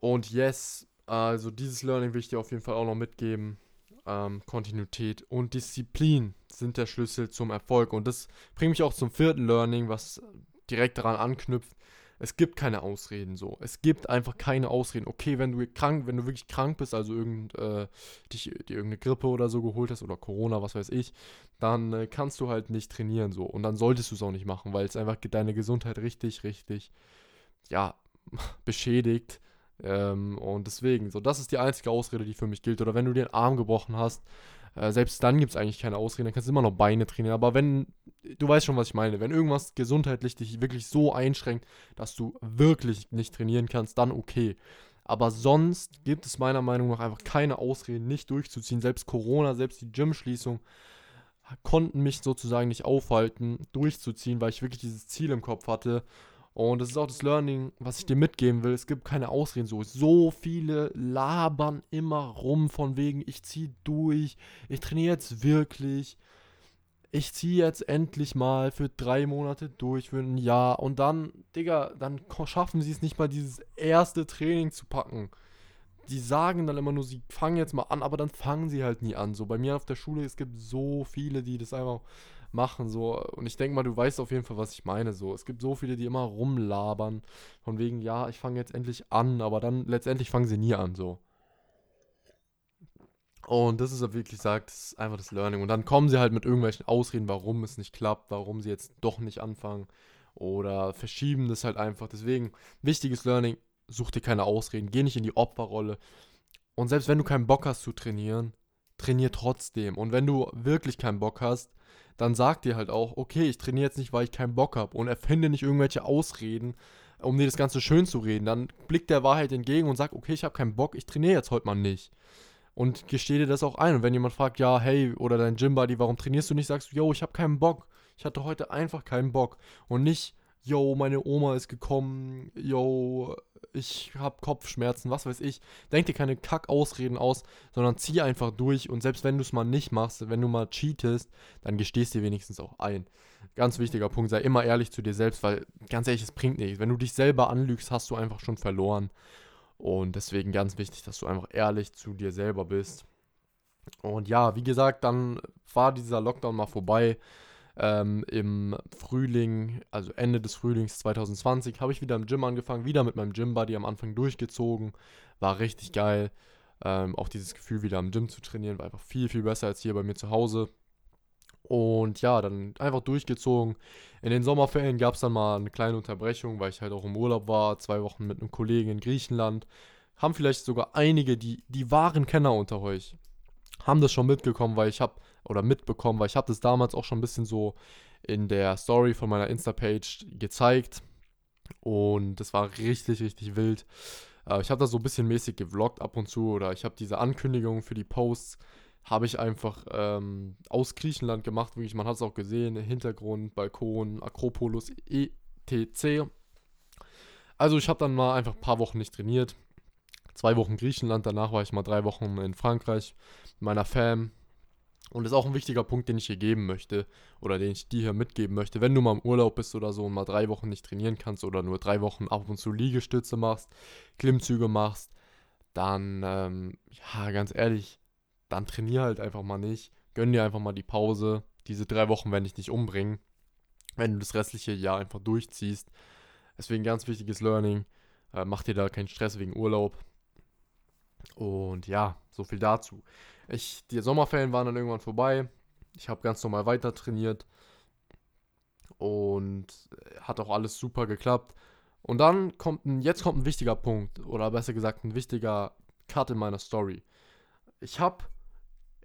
Und yes, also dieses Learning will ich dir auf jeden Fall auch noch mitgeben ähm, Kontinuität und Disziplin sind der Schlüssel zum Erfolg. Und das bringt mich auch zum vierten Learning, was direkt daran anknüpft. Es gibt keine Ausreden so. Es gibt einfach keine Ausreden. Okay, wenn du krank, wenn du wirklich krank bist, also irgend, äh, dich, dir irgendeine Grippe oder so geholt hast oder Corona, was weiß ich, dann äh, kannst du halt nicht trainieren so. Und dann solltest du es auch nicht machen, weil es einfach deine Gesundheit richtig, richtig, ja, beschädigt. Ähm, und deswegen, so, das ist die einzige Ausrede, die für mich gilt. Oder wenn du dir den Arm gebrochen hast, äh, selbst dann gibt es eigentlich keine Ausrede, dann kannst du immer noch Beine trainieren. Aber wenn, du weißt schon, was ich meine, wenn irgendwas gesundheitlich dich wirklich so einschränkt, dass du wirklich nicht trainieren kannst, dann okay. Aber sonst gibt es meiner Meinung nach einfach keine Ausreden, nicht durchzuziehen. Selbst Corona, selbst die Gymschließung konnten mich sozusagen nicht aufhalten, durchzuziehen, weil ich wirklich dieses Ziel im Kopf hatte. Und das ist auch das Learning, was ich dir mitgeben will. Es gibt keine Ausreden so. So viele labern immer rum von wegen, ich ziehe durch, ich trainiere jetzt wirklich, ich ziehe jetzt endlich mal für drei Monate durch, für ein Jahr. Und dann, Digga, dann schaffen sie es nicht mal, dieses erste Training zu packen. Die sagen dann immer nur, sie fangen jetzt mal an, aber dann fangen sie halt nie an. So bei mir auf der Schule, es gibt so viele, die das einfach machen. So. Und ich denke mal, du weißt auf jeden Fall, was ich meine. So. Es gibt so viele, die immer rumlabern. Von wegen, ja, ich fange jetzt endlich an, aber dann letztendlich fangen sie nie an. So. Und das ist ja wirklich sagt, das ist einfach das Learning. Und dann kommen sie halt mit irgendwelchen Ausreden, warum es nicht klappt, warum sie jetzt doch nicht anfangen. Oder verschieben das halt einfach. Deswegen, wichtiges Learning, such dir keine Ausreden, geh nicht in die Opferrolle. Und selbst wenn du keinen Bock hast zu trainieren, trainier trotzdem. Und wenn du wirklich keinen Bock hast, dann sag dir halt auch, okay, ich trainiere jetzt nicht, weil ich keinen Bock habe und erfinde nicht irgendwelche Ausreden, um dir das Ganze schön zu reden. Dann blickt der Wahrheit entgegen und sagt, okay, ich habe keinen Bock, ich trainiere jetzt heute mal nicht. Und gestehe dir das auch ein. Und wenn jemand fragt, ja, hey, oder dein Gymbuddy, warum trainierst du nicht, sagst du, yo, ich habe keinen Bock. Ich hatte heute einfach keinen Bock. Und nicht, yo, meine Oma ist gekommen, yo, ich habe Kopfschmerzen, was weiß ich. Denk dir keine Kackausreden aus, sondern zieh einfach durch und selbst wenn du es mal nicht machst, wenn du mal cheatest, dann gestehst dir wenigstens auch ein. Ganz wichtiger Punkt, sei immer ehrlich zu dir selbst, weil ganz ehrlich, es bringt nichts. Wenn du dich selber anlügst, hast du einfach schon verloren. Und deswegen ganz wichtig, dass du einfach ehrlich zu dir selber bist. Und ja, wie gesagt, dann war dieser Lockdown mal vorbei ähm, im Frühling, also Ende des Frühlings 2020, habe ich wieder im Gym angefangen, wieder mit meinem Gym-Buddy am Anfang durchgezogen. War richtig geil. Ähm, auch dieses Gefühl, wieder am Gym zu trainieren, war einfach viel, viel besser als hier bei mir zu Hause. Und ja, dann einfach durchgezogen. In den Sommerferien gab es dann mal eine kleine Unterbrechung, weil ich halt auch im Urlaub war, zwei Wochen mit einem Kollegen in Griechenland. Haben vielleicht sogar einige, die, die wahren Kenner unter euch, haben das schon mitgekommen, weil ich habe, oder mitbekommen, weil ich habe das damals auch schon ein bisschen so in der Story von meiner Insta-Page gezeigt. Und das war richtig, richtig wild. Äh, ich habe da so ein bisschen mäßig gevloggt ab und zu oder ich habe diese Ankündigung für die Posts habe ich einfach ähm, aus Griechenland gemacht. Wirklich, man hat es auch gesehen, Hintergrund, Balkon, Akropolis, etc. Also ich habe dann mal einfach ein paar Wochen nicht trainiert. Zwei Wochen Griechenland, danach war ich mal drei Wochen in Frankreich mit meiner Fam. Und das ist auch ein wichtiger Punkt, den ich hier geben möchte oder den ich dir hier mitgeben möchte. Wenn du mal im Urlaub bist oder so und mal drei Wochen nicht trainieren kannst oder nur drei Wochen ab und zu Liegestütze machst, Klimmzüge machst, dann, ähm, ja, ganz ehrlich, dann trainier halt einfach mal nicht. Gönn dir einfach mal die Pause. Diese drei Wochen werden dich nicht umbringen, wenn du das restliche Jahr einfach durchziehst. Deswegen ganz wichtiges Learning. Äh, mach dir da keinen Stress wegen Urlaub. Und ja, so viel dazu. Ich, die Sommerferien waren dann irgendwann vorbei. Ich habe ganz normal weiter trainiert. Und hat auch alles super geklappt. Und dann kommt ein, jetzt kommt ein wichtiger Punkt, oder besser gesagt ein wichtiger Cut in meiner Story. Ich habe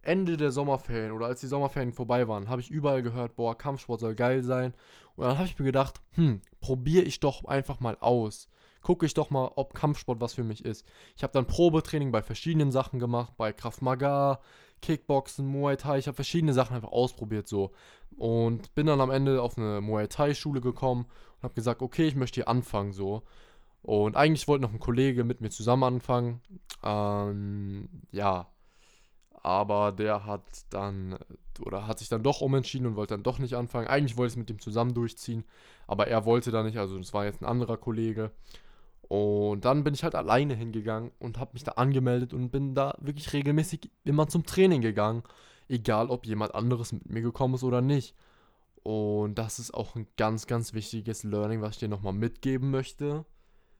Ende der Sommerferien oder als die Sommerferien vorbei waren, habe ich überall gehört, boah, Kampfsport soll geil sein. Und dann habe ich mir gedacht, hm, probiere ich doch einfach mal aus. Gucke ich doch mal, ob Kampfsport was für mich ist. Ich habe dann Probetraining bei verschiedenen Sachen gemacht, bei Kraft Maga, Kickboxen, Muay Thai. Ich habe verschiedene Sachen einfach ausprobiert so. Und bin dann am Ende auf eine Muay Thai Schule gekommen und habe gesagt, okay, ich möchte hier anfangen so. Und eigentlich wollte noch ein Kollege mit mir zusammen anfangen. Ähm, ja, aber der hat dann oder hat sich dann doch umentschieden und wollte dann doch nicht anfangen. Eigentlich wollte ich es mit ihm zusammen durchziehen, aber er wollte da nicht, also das war jetzt ein anderer Kollege. Und dann bin ich halt alleine hingegangen und habe mich da angemeldet und bin da wirklich regelmäßig immer zum Training gegangen, egal ob jemand anderes mit mir gekommen ist oder nicht. Und das ist auch ein ganz, ganz wichtiges Learning, was ich dir nochmal mitgeben möchte.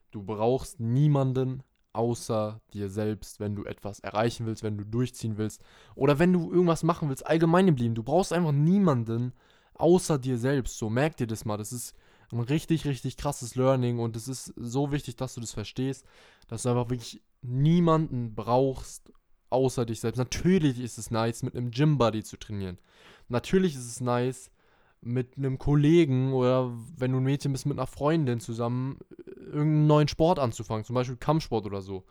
Du brauchst niemanden außer dir selbst, wenn du etwas erreichen willst, wenn du durchziehen willst oder wenn du irgendwas machen willst, allgemein im Leben. Du brauchst einfach niemanden außer dir selbst. So, merk dir das mal. Das ist ein richtig, richtig krasses Learning und es ist so wichtig, dass du das verstehst, dass du einfach wirklich niemanden brauchst außer dich selbst. Natürlich ist es nice, mit einem Gym-Buddy zu trainieren. Natürlich ist es nice, mit einem Kollegen oder wenn du ein Mädchen bist, mit einer Freundin zusammen äh, irgendeinen neuen Sport anzufangen, zum Beispiel Kampfsport oder so.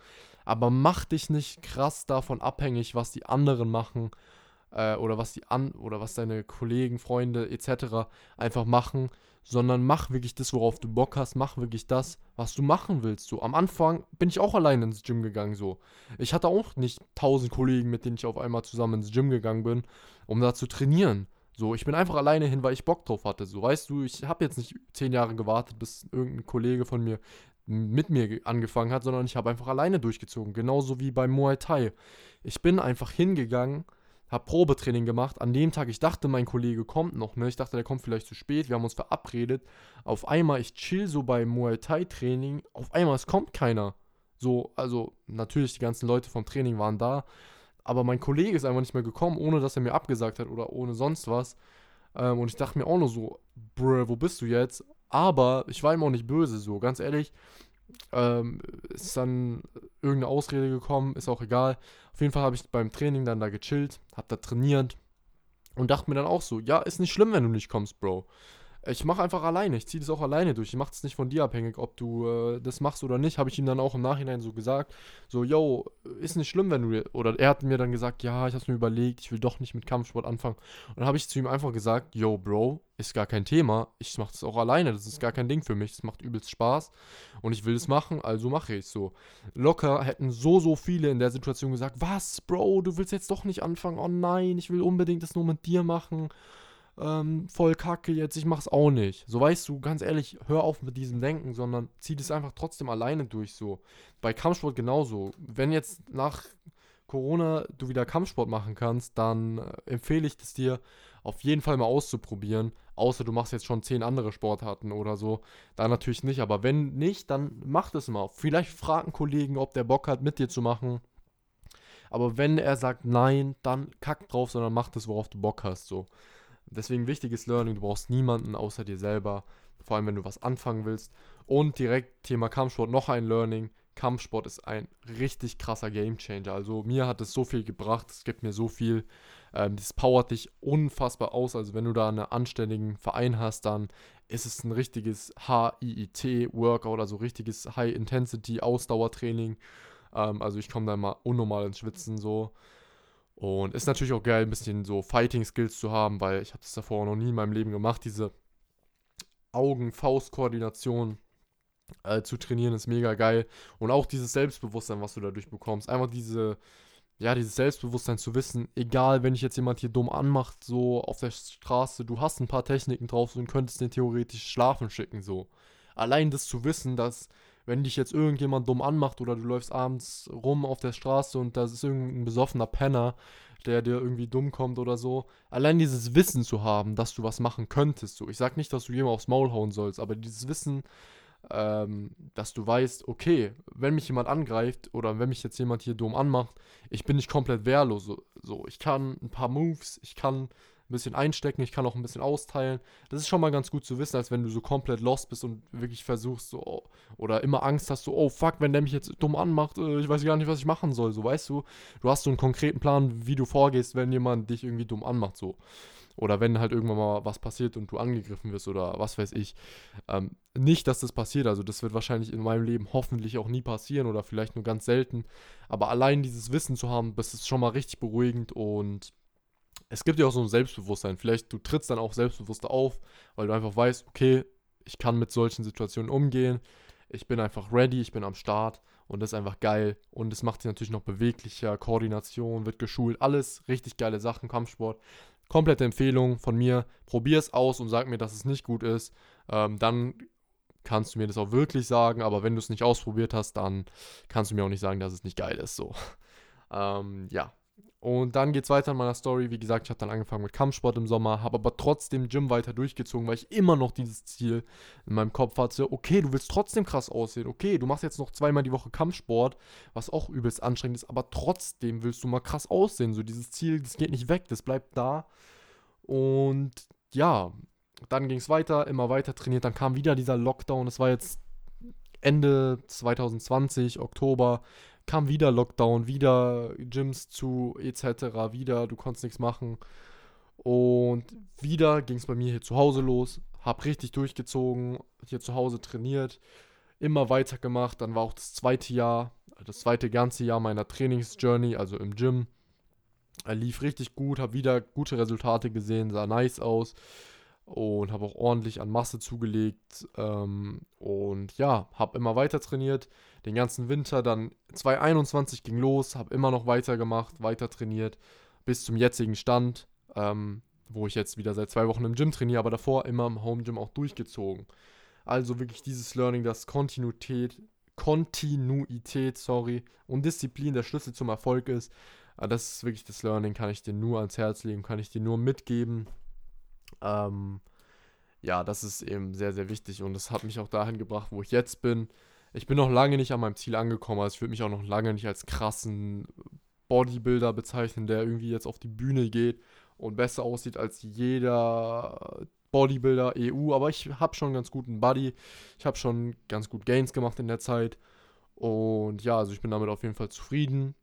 Aber mach dich nicht krass davon abhängig, was die anderen machen äh, oder was die an oder was deine Kollegen, Freunde etc. einfach machen, sondern mach wirklich das, worauf du Bock hast, mach wirklich das, was du machen willst. So am Anfang bin ich auch allein ins Gym gegangen so. Ich hatte auch nicht tausend Kollegen, mit denen ich auf einmal zusammen ins Gym gegangen bin, um da zu trainieren. So, ich bin einfach alleine hin, weil ich Bock drauf hatte. So, weißt du, ich habe jetzt nicht zehn Jahre gewartet, bis irgendein Kollege von mir mit mir angefangen hat, sondern ich habe einfach alleine durchgezogen. Genauso wie beim Muay Thai. Ich bin einfach hingegangen, habe Probetraining gemacht. An dem Tag, ich dachte, mein Kollege kommt noch, ne? Ich dachte, der kommt vielleicht zu spät. Wir haben uns verabredet. Auf einmal, ich chill so beim Muay Thai Training. Auf einmal, es kommt keiner. So, also natürlich, die ganzen Leute vom Training waren da aber mein Kollege ist einfach nicht mehr gekommen, ohne dass er mir abgesagt hat oder ohne sonst was. Ähm, und ich dachte mir auch nur so, bruh, wo bist du jetzt? Aber ich war ihm auch nicht böse, so, ganz ehrlich. Ähm, ist dann irgendeine Ausrede gekommen, ist auch egal. Auf jeden Fall habe ich beim Training dann da gechillt, habe da trainiert und dachte mir dann auch so, ja, ist nicht schlimm, wenn du nicht kommst, Bro ich mache einfach alleine. Ich ziehe das auch alleine durch. Ich mache es nicht von dir abhängig, ob du äh, das machst oder nicht. Habe ich ihm dann auch im Nachhinein so gesagt. So, yo, ist nicht schlimm, wenn du. Oder er hat mir dann gesagt, ja, ich habe es mir überlegt, ich will doch nicht mit Kampfsport anfangen. Und dann habe ich zu ihm einfach gesagt, yo, Bro, ist gar kein Thema. Ich mache das auch alleine. Das ist gar kein Ding für mich. Das macht übelst Spaß. Und ich will es machen, also mache ich es so. Locker hätten so, so viele in der Situation gesagt, was, Bro, du willst jetzt doch nicht anfangen. Oh nein, ich will unbedingt das nur mit dir machen ähm, voll kacke jetzt, ich mach's auch nicht. So weißt du, ganz ehrlich, hör auf mit diesem Denken, sondern zieh das einfach trotzdem alleine durch so. Bei Kampfsport genauso. Wenn jetzt nach Corona du wieder Kampfsport machen kannst, dann äh, empfehle ich es dir auf jeden Fall mal auszuprobieren. Außer du machst jetzt schon zehn andere Sportarten oder so. Da natürlich nicht. Aber wenn nicht, dann mach das mal. Vielleicht frag einen Kollegen, ob der Bock hat, mit dir zu machen. Aber wenn er sagt nein, dann kack drauf, sondern mach das, worauf du Bock hast. So. Deswegen wichtiges Learning, du brauchst niemanden außer dir selber, vor allem wenn du was anfangen willst. Und direkt Thema Kampfsport, noch ein Learning. Kampfsport ist ein richtig krasser Gamechanger. Also mir hat es so viel gebracht, es gibt mir so viel. Ähm, das powert dich unfassbar aus. Also wenn du da einen anständigen Verein hast, dann ist es ein richtiges HIIT-Workout, also richtiges High-Intensity-Ausdauertraining. Ähm, also ich komme da mal unnormal ins Schwitzen so. Und ist natürlich auch geil, ein bisschen so Fighting-Skills zu haben, weil ich habe das davor noch nie in meinem Leben gemacht. Diese Augen-Faust-Koordination äh, zu trainieren ist mega geil. Und auch dieses Selbstbewusstsein, was du dadurch bekommst. Einfach diese, ja, dieses Selbstbewusstsein zu wissen, egal, wenn ich jetzt jemand hier dumm anmacht, so auf der Straße, du hast ein paar Techniken drauf und könntest den theoretisch schlafen schicken, so. Allein das zu wissen, dass wenn dich jetzt irgendjemand dumm anmacht oder du läufst abends rum auf der Straße und da ist irgendein besoffener Penner, der dir irgendwie dumm kommt oder so. Allein dieses Wissen zu haben, dass du was machen könntest. So. Ich sag nicht, dass du jemand aufs Maul hauen sollst, aber dieses Wissen, ähm, dass du weißt, okay, wenn mich jemand angreift oder wenn mich jetzt jemand hier dumm anmacht, ich bin nicht komplett wehrlos. So, so. ich kann ein paar Moves, ich kann ein bisschen einstecken, ich kann auch ein bisschen austeilen. Das ist schon mal ganz gut zu wissen, als wenn du so komplett lost bist und wirklich versuchst so oder immer Angst hast, so, oh fuck, wenn der mich jetzt dumm anmacht, äh, ich weiß gar nicht, was ich machen soll, so, weißt du? Du hast so einen konkreten Plan, wie du vorgehst, wenn jemand dich irgendwie dumm anmacht, so. Oder wenn halt irgendwann mal was passiert und du angegriffen wirst oder was weiß ich. Ähm, nicht, dass das passiert, also das wird wahrscheinlich in meinem Leben hoffentlich auch nie passieren oder vielleicht nur ganz selten. Aber allein dieses Wissen zu haben, das ist schon mal richtig beruhigend und es gibt ja auch so ein Selbstbewusstsein. Vielleicht du trittst dann auch selbstbewusster auf, weil du einfach weißt, okay, ich kann mit solchen Situationen umgehen. Ich bin einfach ready, ich bin am Start und das ist einfach geil. Und es macht dich natürlich noch beweglicher, Koordination wird geschult, alles richtig geile Sachen, Kampfsport. Komplette Empfehlung von mir. Probier es aus und sag mir, dass es nicht gut ist. Ähm, dann kannst du mir das auch wirklich sagen. Aber wenn du es nicht ausprobiert hast, dann kannst du mir auch nicht sagen, dass es nicht geil ist. So. Ähm, ja, und dann geht es weiter in meiner Story. Wie gesagt, ich habe dann angefangen mit Kampfsport im Sommer, habe aber trotzdem Gym weiter durchgezogen, weil ich immer noch dieses Ziel in meinem Kopf hatte. Okay, du willst trotzdem krass aussehen. Okay, du machst jetzt noch zweimal die Woche Kampfsport, was auch übelst anstrengend ist, aber trotzdem willst du mal krass aussehen. So dieses Ziel, das geht nicht weg, das bleibt da. Und ja, dann ging es weiter, immer weiter trainiert. Dann kam wieder dieser Lockdown. Es war jetzt Ende 2020, Oktober kam wieder Lockdown, wieder Gyms zu etc., wieder, du konntest nichts machen. Und wieder ging es bei mir hier zu Hause los, hab richtig durchgezogen, hier zu Hause trainiert, immer weitergemacht. Dann war auch das zweite Jahr, das zweite ganze Jahr meiner Trainingsjourney, also im Gym. Er lief richtig gut, habe wieder gute Resultate gesehen, sah nice aus und habe auch ordentlich an Masse zugelegt ähm, und ja, habe immer weiter trainiert, den ganzen Winter, dann 2021 ging los, habe immer noch weitergemacht, weiter trainiert, bis zum jetzigen Stand, ähm, wo ich jetzt wieder seit zwei Wochen im Gym trainiere, aber davor immer im Home Gym auch durchgezogen. Also wirklich dieses Learning, dass Kontinuität, Kontinuität, sorry, und Disziplin der Schlüssel zum Erfolg ist. Äh, das ist wirklich das Learning, kann ich dir nur ans Herz legen, kann ich dir nur mitgeben. Ähm, ja, das ist eben sehr, sehr wichtig und das hat mich auch dahin gebracht, wo ich jetzt bin. Ich bin noch lange nicht an meinem Ziel angekommen, also ich würde mich auch noch lange nicht als krassen Bodybuilder bezeichnen, der irgendwie jetzt auf die Bühne geht und besser aussieht als jeder Bodybuilder EU, aber ich habe schon ganz guten Body, ich habe schon ganz gut Gains gemacht in der Zeit. Und ja, also ich bin damit auf jeden Fall zufrieden.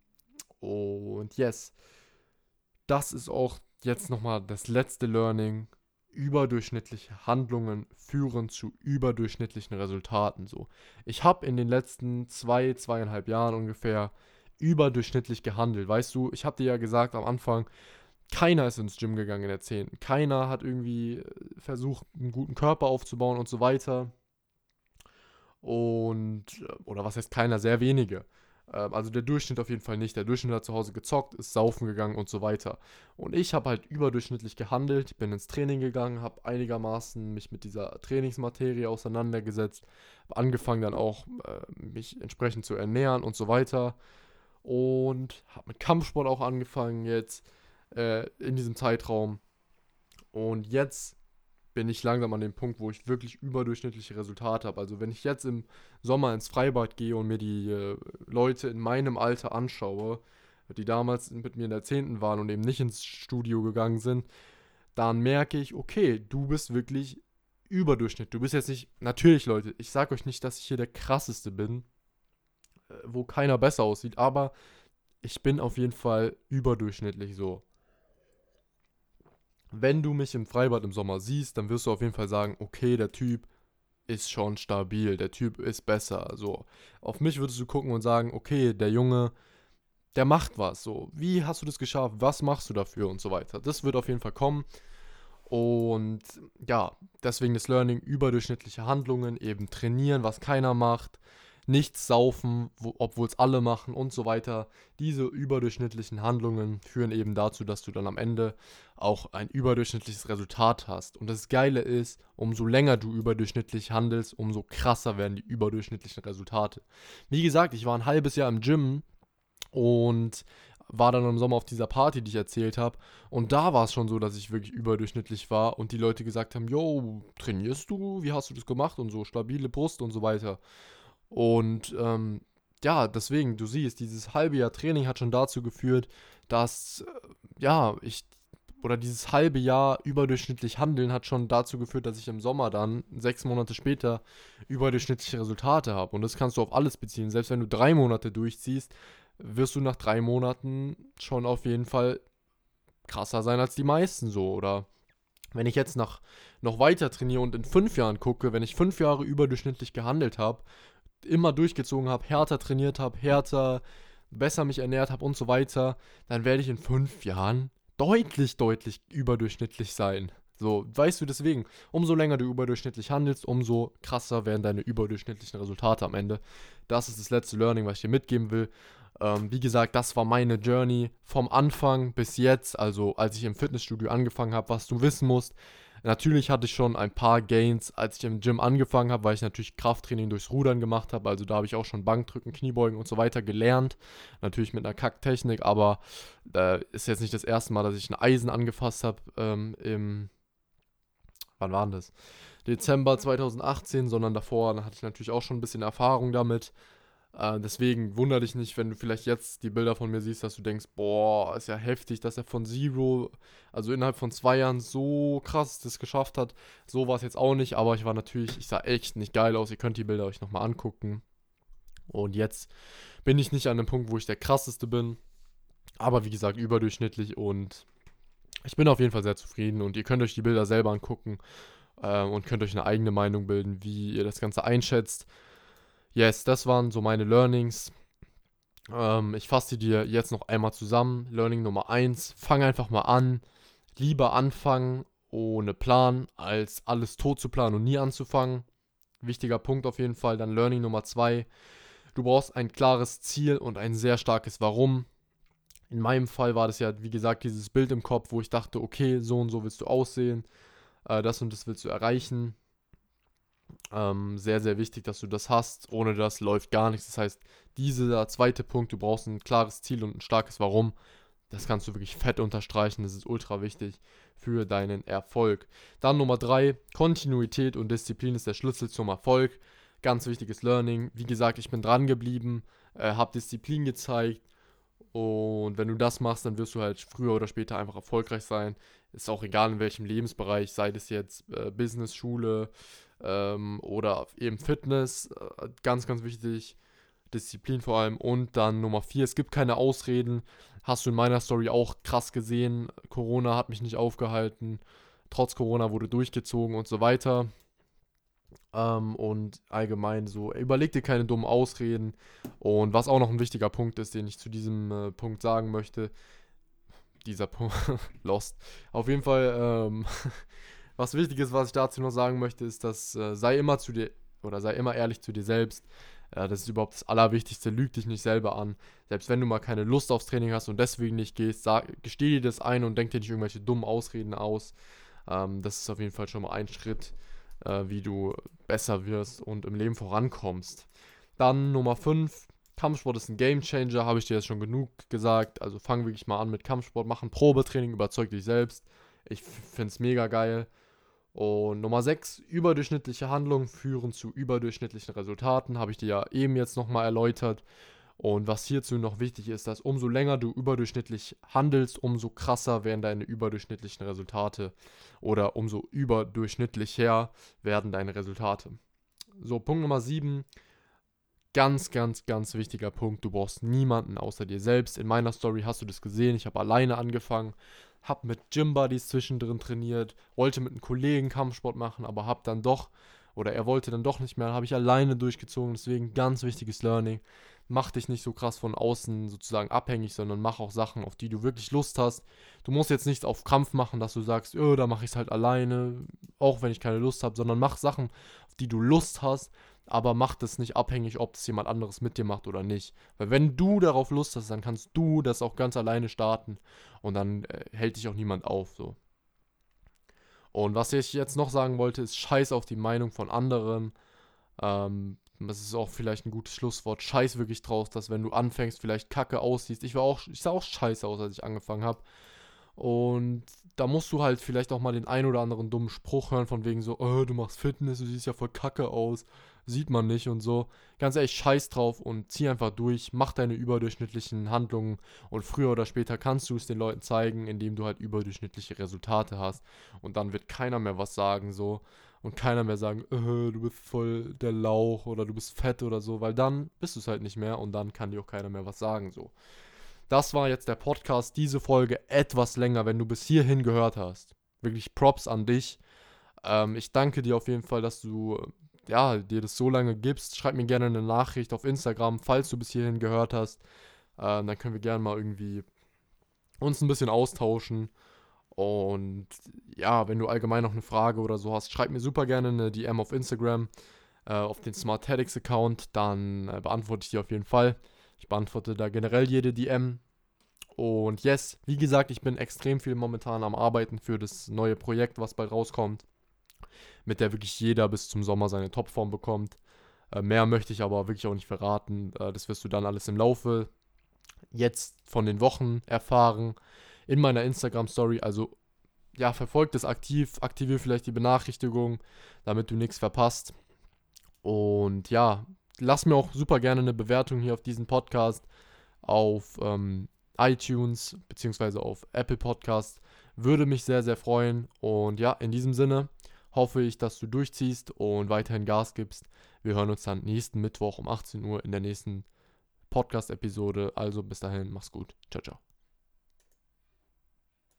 Und yes, das ist auch jetzt nochmal das letzte Learning. Überdurchschnittliche Handlungen führen zu überdurchschnittlichen Resultaten. So, ich habe in den letzten zwei, zweieinhalb Jahren ungefähr überdurchschnittlich gehandelt. Weißt du, ich habe dir ja gesagt am Anfang, keiner ist ins Gym gegangen in der 10. Keiner hat irgendwie äh, versucht, einen guten Körper aufzubauen und so weiter. Und, äh, oder was heißt keiner, sehr wenige. Ähm, also der Durchschnitt auf jeden Fall nicht. Der Durchschnitt hat zu Hause gezockt, ist saufen gegangen und so weiter. Und ich habe halt überdurchschnittlich gehandelt, bin ins Training gegangen, habe einigermaßen mich mit dieser Trainingsmaterie auseinandergesetzt, angefangen dann auch äh, mich entsprechend zu ernähren und so weiter. Und habe mit Kampfsport auch angefangen jetzt äh, in diesem Zeitraum. Und jetzt bin ich langsam an dem Punkt, wo ich wirklich überdurchschnittliche Resultate habe. Also wenn ich jetzt im Sommer ins Freibad gehe und mir die äh, Leute in meinem Alter anschaue, die damals mit mir in der 10. waren und eben nicht ins Studio gegangen sind, dann merke ich, okay, du bist wirklich Überdurchschnitt. Du bist jetzt nicht, natürlich Leute, ich sage euch nicht, dass ich hier der krasseste bin. äh, wo keiner besser aussieht, aber ich bin auf jeden Fall überdurchschnittlich so. Wenn du mich im Freibad im Sommer siehst, dann wirst du auf jeden Fall sagen, okay, der Typ ist schon stabil, der Typ ist besser. So, auf mich würdest du gucken und sagen, okay, der Junge, der macht was. So, wie hast du das geschafft? Was machst du dafür und so weiter. Das wird auf jeden Fall kommen. Und ja, deswegen das Learning, überdurchschnittliche Handlungen, eben trainieren, was keiner macht, nichts saufen, obwohl es alle machen und so weiter. Diese überdurchschnittlichen Handlungen führen eben dazu, dass du dann am Ende auch ein überdurchschnittliches Resultat hast. Und das Geile ist, umso länger du überdurchschnittlich handelst, umso krasser werden die überdurchschnittlichen Resultate. Wie gesagt, ich war ein halbes Jahr im Gym und war dann im Sommer auf dieser Party, die ich erzählt habe. Und da war es schon so, dass ich wirklich überdurchschnittlich war und die Leute gesagt haben, yo, trainierst du? Wie hast du das gemacht? Und so stabile Brust und so weiter. Und ähm, ja, deswegen, du siehst, dieses halbe Jahr Training hat schon dazu geführt, dass, äh, ja, ich, oder dieses halbe Jahr überdurchschnittlich handeln hat schon dazu geführt, dass ich im Sommer dann, sechs Monate später, überdurchschnittliche Resultate habe. Und das kannst du auf alles beziehen. Selbst wenn du drei Monate durchziehst, wirst du nach drei Monaten schon auf jeden Fall krasser sein als die meisten so. Oder wenn ich jetzt nach, noch weiter trainiere und in fünf Jahren gucke, wenn ich fünf Jahre überdurchschnittlich gehandelt habe, immer durchgezogen habe, härter trainiert habe, härter, besser mich ernährt habe und so weiter, dann werde ich in fünf Jahren deutlich, deutlich überdurchschnittlich sein. So, weißt du deswegen, umso länger du überdurchschnittlich handelst, umso krasser werden deine überdurchschnittlichen Resultate am Ende. Das ist das letzte Learning, was ich dir mitgeben will. Ähm, wie gesagt, das war meine Journey vom Anfang bis jetzt, also als ich im Fitnessstudio angefangen habe, was du wissen musst. Natürlich hatte ich schon ein paar Gains, als ich im Gym angefangen habe, weil ich natürlich Krafttraining durchs Rudern gemacht habe. Also da habe ich auch schon Bankdrücken, Kniebeugen und so weiter gelernt. Natürlich mit einer Kacktechnik, aber äh, ist jetzt nicht das erste Mal, dass ich ein Eisen angefasst habe ähm, im. Wann war das? Dezember 2018, sondern davor hatte ich natürlich auch schon ein bisschen Erfahrung damit. Äh, deswegen wundere dich nicht, wenn du vielleicht jetzt die Bilder von mir siehst, dass du denkst, boah, ist ja heftig, dass er von Zero, also innerhalb von zwei Jahren so krass das geschafft hat. So war es jetzt auch nicht, aber ich war natürlich, ich sah echt nicht geil aus. Ihr könnt die Bilder euch nochmal angucken. Und jetzt bin ich nicht an dem Punkt, wo ich der krasseste bin. Aber wie gesagt, überdurchschnittlich und ich bin auf jeden Fall sehr zufrieden und ihr könnt euch die Bilder selber angucken äh, und könnt euch eine eigene Meinung bilden, wie ihr das Ganze einschätzt yes, das waren so meine Learnings. Ähm, ich fasse dir jetzt noch einmal zusammen. Learning Nummer 1, fang einfach mal an. Lieber anfangen ohne Plan, als alles tot zu planen und nie anzufangen. Wichtiger Punkt auf jeden Fall. Dann Learning Nummer 2. Du brauchst ein klares Ziel und ein sehr starkes Warum. In meinem Fall war das ja, wie gesagt, dieses Bild im Kopf, wo ich dachte, okay, so und so willst du aussehen, äh, das und das willst du erreichen. Ähm, sehr, sehr wichtig, dass du das hast. Ohne das läuft gar nichts. Das heißt, dieser zweite Punkt, du brauchst ein klares Ziel und ein starkes Warum. Das kannst du wirklich fett unterstreichen. Das ist ultra wichtig für deinen Erfolg. Dann Nummer drei, Kontinuität und Disziplin ist der Schlüssel zum Erfolg. Ganz wichtiges Learning. Wie gesagt, ich bin dran geblieben, äh, habe Disziplin gezeigt. Und wenn du das machst, dann wirst du halt früher oder später einfach erfolgreich sein. Ist auch egal in welchem Lebensbereich, sei es jetzt äh, Business, Schule, ähm, oder eben Fitness, äh, ganz, ganz wichtig. Disziplin vor allem. Und dann Nummer 4, es gibt keine Ausreden. Hast du in meiner Story auch krass gesehen. Corona hat mich nicht aufgehalten. Trotz Corona wurde durchgezogen und so weiter. Ähm, und allgemein so, überleg dir keine dummen Ausreden. Und was auch noch ein wichtiger Punkt ist, den ich zu diesem äh, Punkt sagen möchte, dieser Punkt, lost. Auf jeden Fall, ähm, was wichtig ist, was ich dazu noch sagen möchte, ist, dass äh, sei immer zu dir oder sei immer ehrlich zu dir selbst. Äh, das ist überhaupt das Allerwichtigste. Lüg dich nicht selber an. Selbst wenn du mal keine Lust aufs Training hast und deswegen nicht gehst, sag, gesteh dir das ein und denk dir nicht irgendwelche dummen Ausreden aus. Ähm, das ist auf jeden Fall schon mal ein Schritt, äh, wie du besser wirst und im Leben vorankommst. Dann Nummer 5. Kampfsport ist ein Game Changer, habe ich dir jetzt schon genug gesagt. Also fang wirklich mal an mit Kampfsport, mach ein Probetraining, überzeug dich selbst. Ich finde es mega geil. Und Nummer 6, überdurchschnittliche Handlungen führen zu überdurchschnittlichen Resultaten, habe ich dir ja eben jetzt nochmal erläutert. Und was hierzu noch wichtig ist, dass umso länger du überdurchschnittlich handelst, umso krasser werden deine überdurchschnittlichen Resultate oder umso überdurchschnittlicher werden deine Resultate. So, Punkt Nummer 7, ganz, ganz, ganz wichtiger Punkt. Du brauchst niemanden außer dir selbst. In meiner Story hast du das gesehen. Ich habe alleine angefangen, habe mit Gym Buddies zwischendrin trainiert, wollte mit einem Kollegen Kampfsport machen, aber habe dann doch, oder er wollte dann doch nicht mehr, habe ich alleine durchgezogen. Deswegen ganz wichtiges Learning. Mach dich nicht so krass von außen sozusagen abhängig, sondern mach auch Sachen, auf die du wirklich Lust hast. Du musst jetzt nicht auf Krampf machen, dass du sagst, oh, da mache ich es halt alleine, auch wenn ich keine Lust habe, sondern mach Sachen, auf die du Lust hast aber mach das nicht abhängig, ob das jemand anderes mit dir macht oder nicht. Weil wenn du darauf Lust hast, dann kannst du das auch ganz alleine starten und dann äh, hält dich auch niemand auf. So. Und was ich jetzt noch sagen wollte, ist Scheiß auf die Meinung von anderen. Ähm, das ist auch vielleicht ein gutes Schlusswort. Scheiß wirklich drauf, dass wenn du anfängst, vielleicht kacke aussiehst. Ich war auch, ich sah auch scheiße aus, als ich angefangen habe. Und da musst du halt vielleicht auch mal den ein oder anderen dummen Spruch hören, von wegen so, oh, du machst Fitness, du siehst ja voll kacke aus, sieht man nicht und so. Ganz ehrlich, scheiß drauf und zieh einfach durch, mach deine überdurchschnittlichen Handlungen und früher oder später kannst du es den Leuten zeigen, indem du halt überdurchschnittliche Resultate hast. Und dann wird keiner mehr was sagen, so. Und keiner mehr sagen, äh, du bist voll der Lauch oder du bist fett oder so, weil dann bist du es halt nicht mehr und dann kann dir auch keiner mehr was sagen, so. Das war jetzt der Podcast, diese Folge etwas länger, wenn du bis hierhin gehört hast. Wirklich Props an dich. Ähm, ich danke dir auf jeden Fall, dass du ja, dir das so lange gibst. Schreib mir gerne eine Nachricht auf Instagram, falls du bis hierhin gehört hast. Ähm, dann können wir gerne mal irgendwie uns ein bisschen austauschen. Und ja, wenn du allgemein noch eine Frage oder so hast, schreib mir super gerne eine DM auf Instagram, äh, auf den Smartetics Account, dann äh, beantworte ich dir auf jeden Fall. Ich beantworte da generell jede DM. Und yes, wie gesagt, ich bin extrem viel momentan am Arbeiten für das neue Projekt, was bald rauskommt. Mit der wirklich jeder bis zum Sommer seine Topform bekommt. Äh, mehr möchte ich aber wirklich auch nicht verraten. Äh, das wirst du dann alles im Laufe jetzt von den Wochen erfahren. In meiner Instagram-Story. Also ja, verfolgt es aktiv, aktiviere vielleicht die Benachrichtigung, damit du nichts verpasst. Und ja, lass mir auch super gerne eine Bewertung hier auf diesen Podcast auf ähm, iTunes beziehungsweise auf Apple Podcast. Würde mich sehr, sehr freuen. Und ja, in diesem Sinne hoffe ich, dass du durchziehst und weiterhin Gas gibst. Wir hören uns dann nächsten Mittwoch um 18 Uhr in der nächsten Podcast-Episode. Also bis dahin, mach's gut. Ciao, ciao.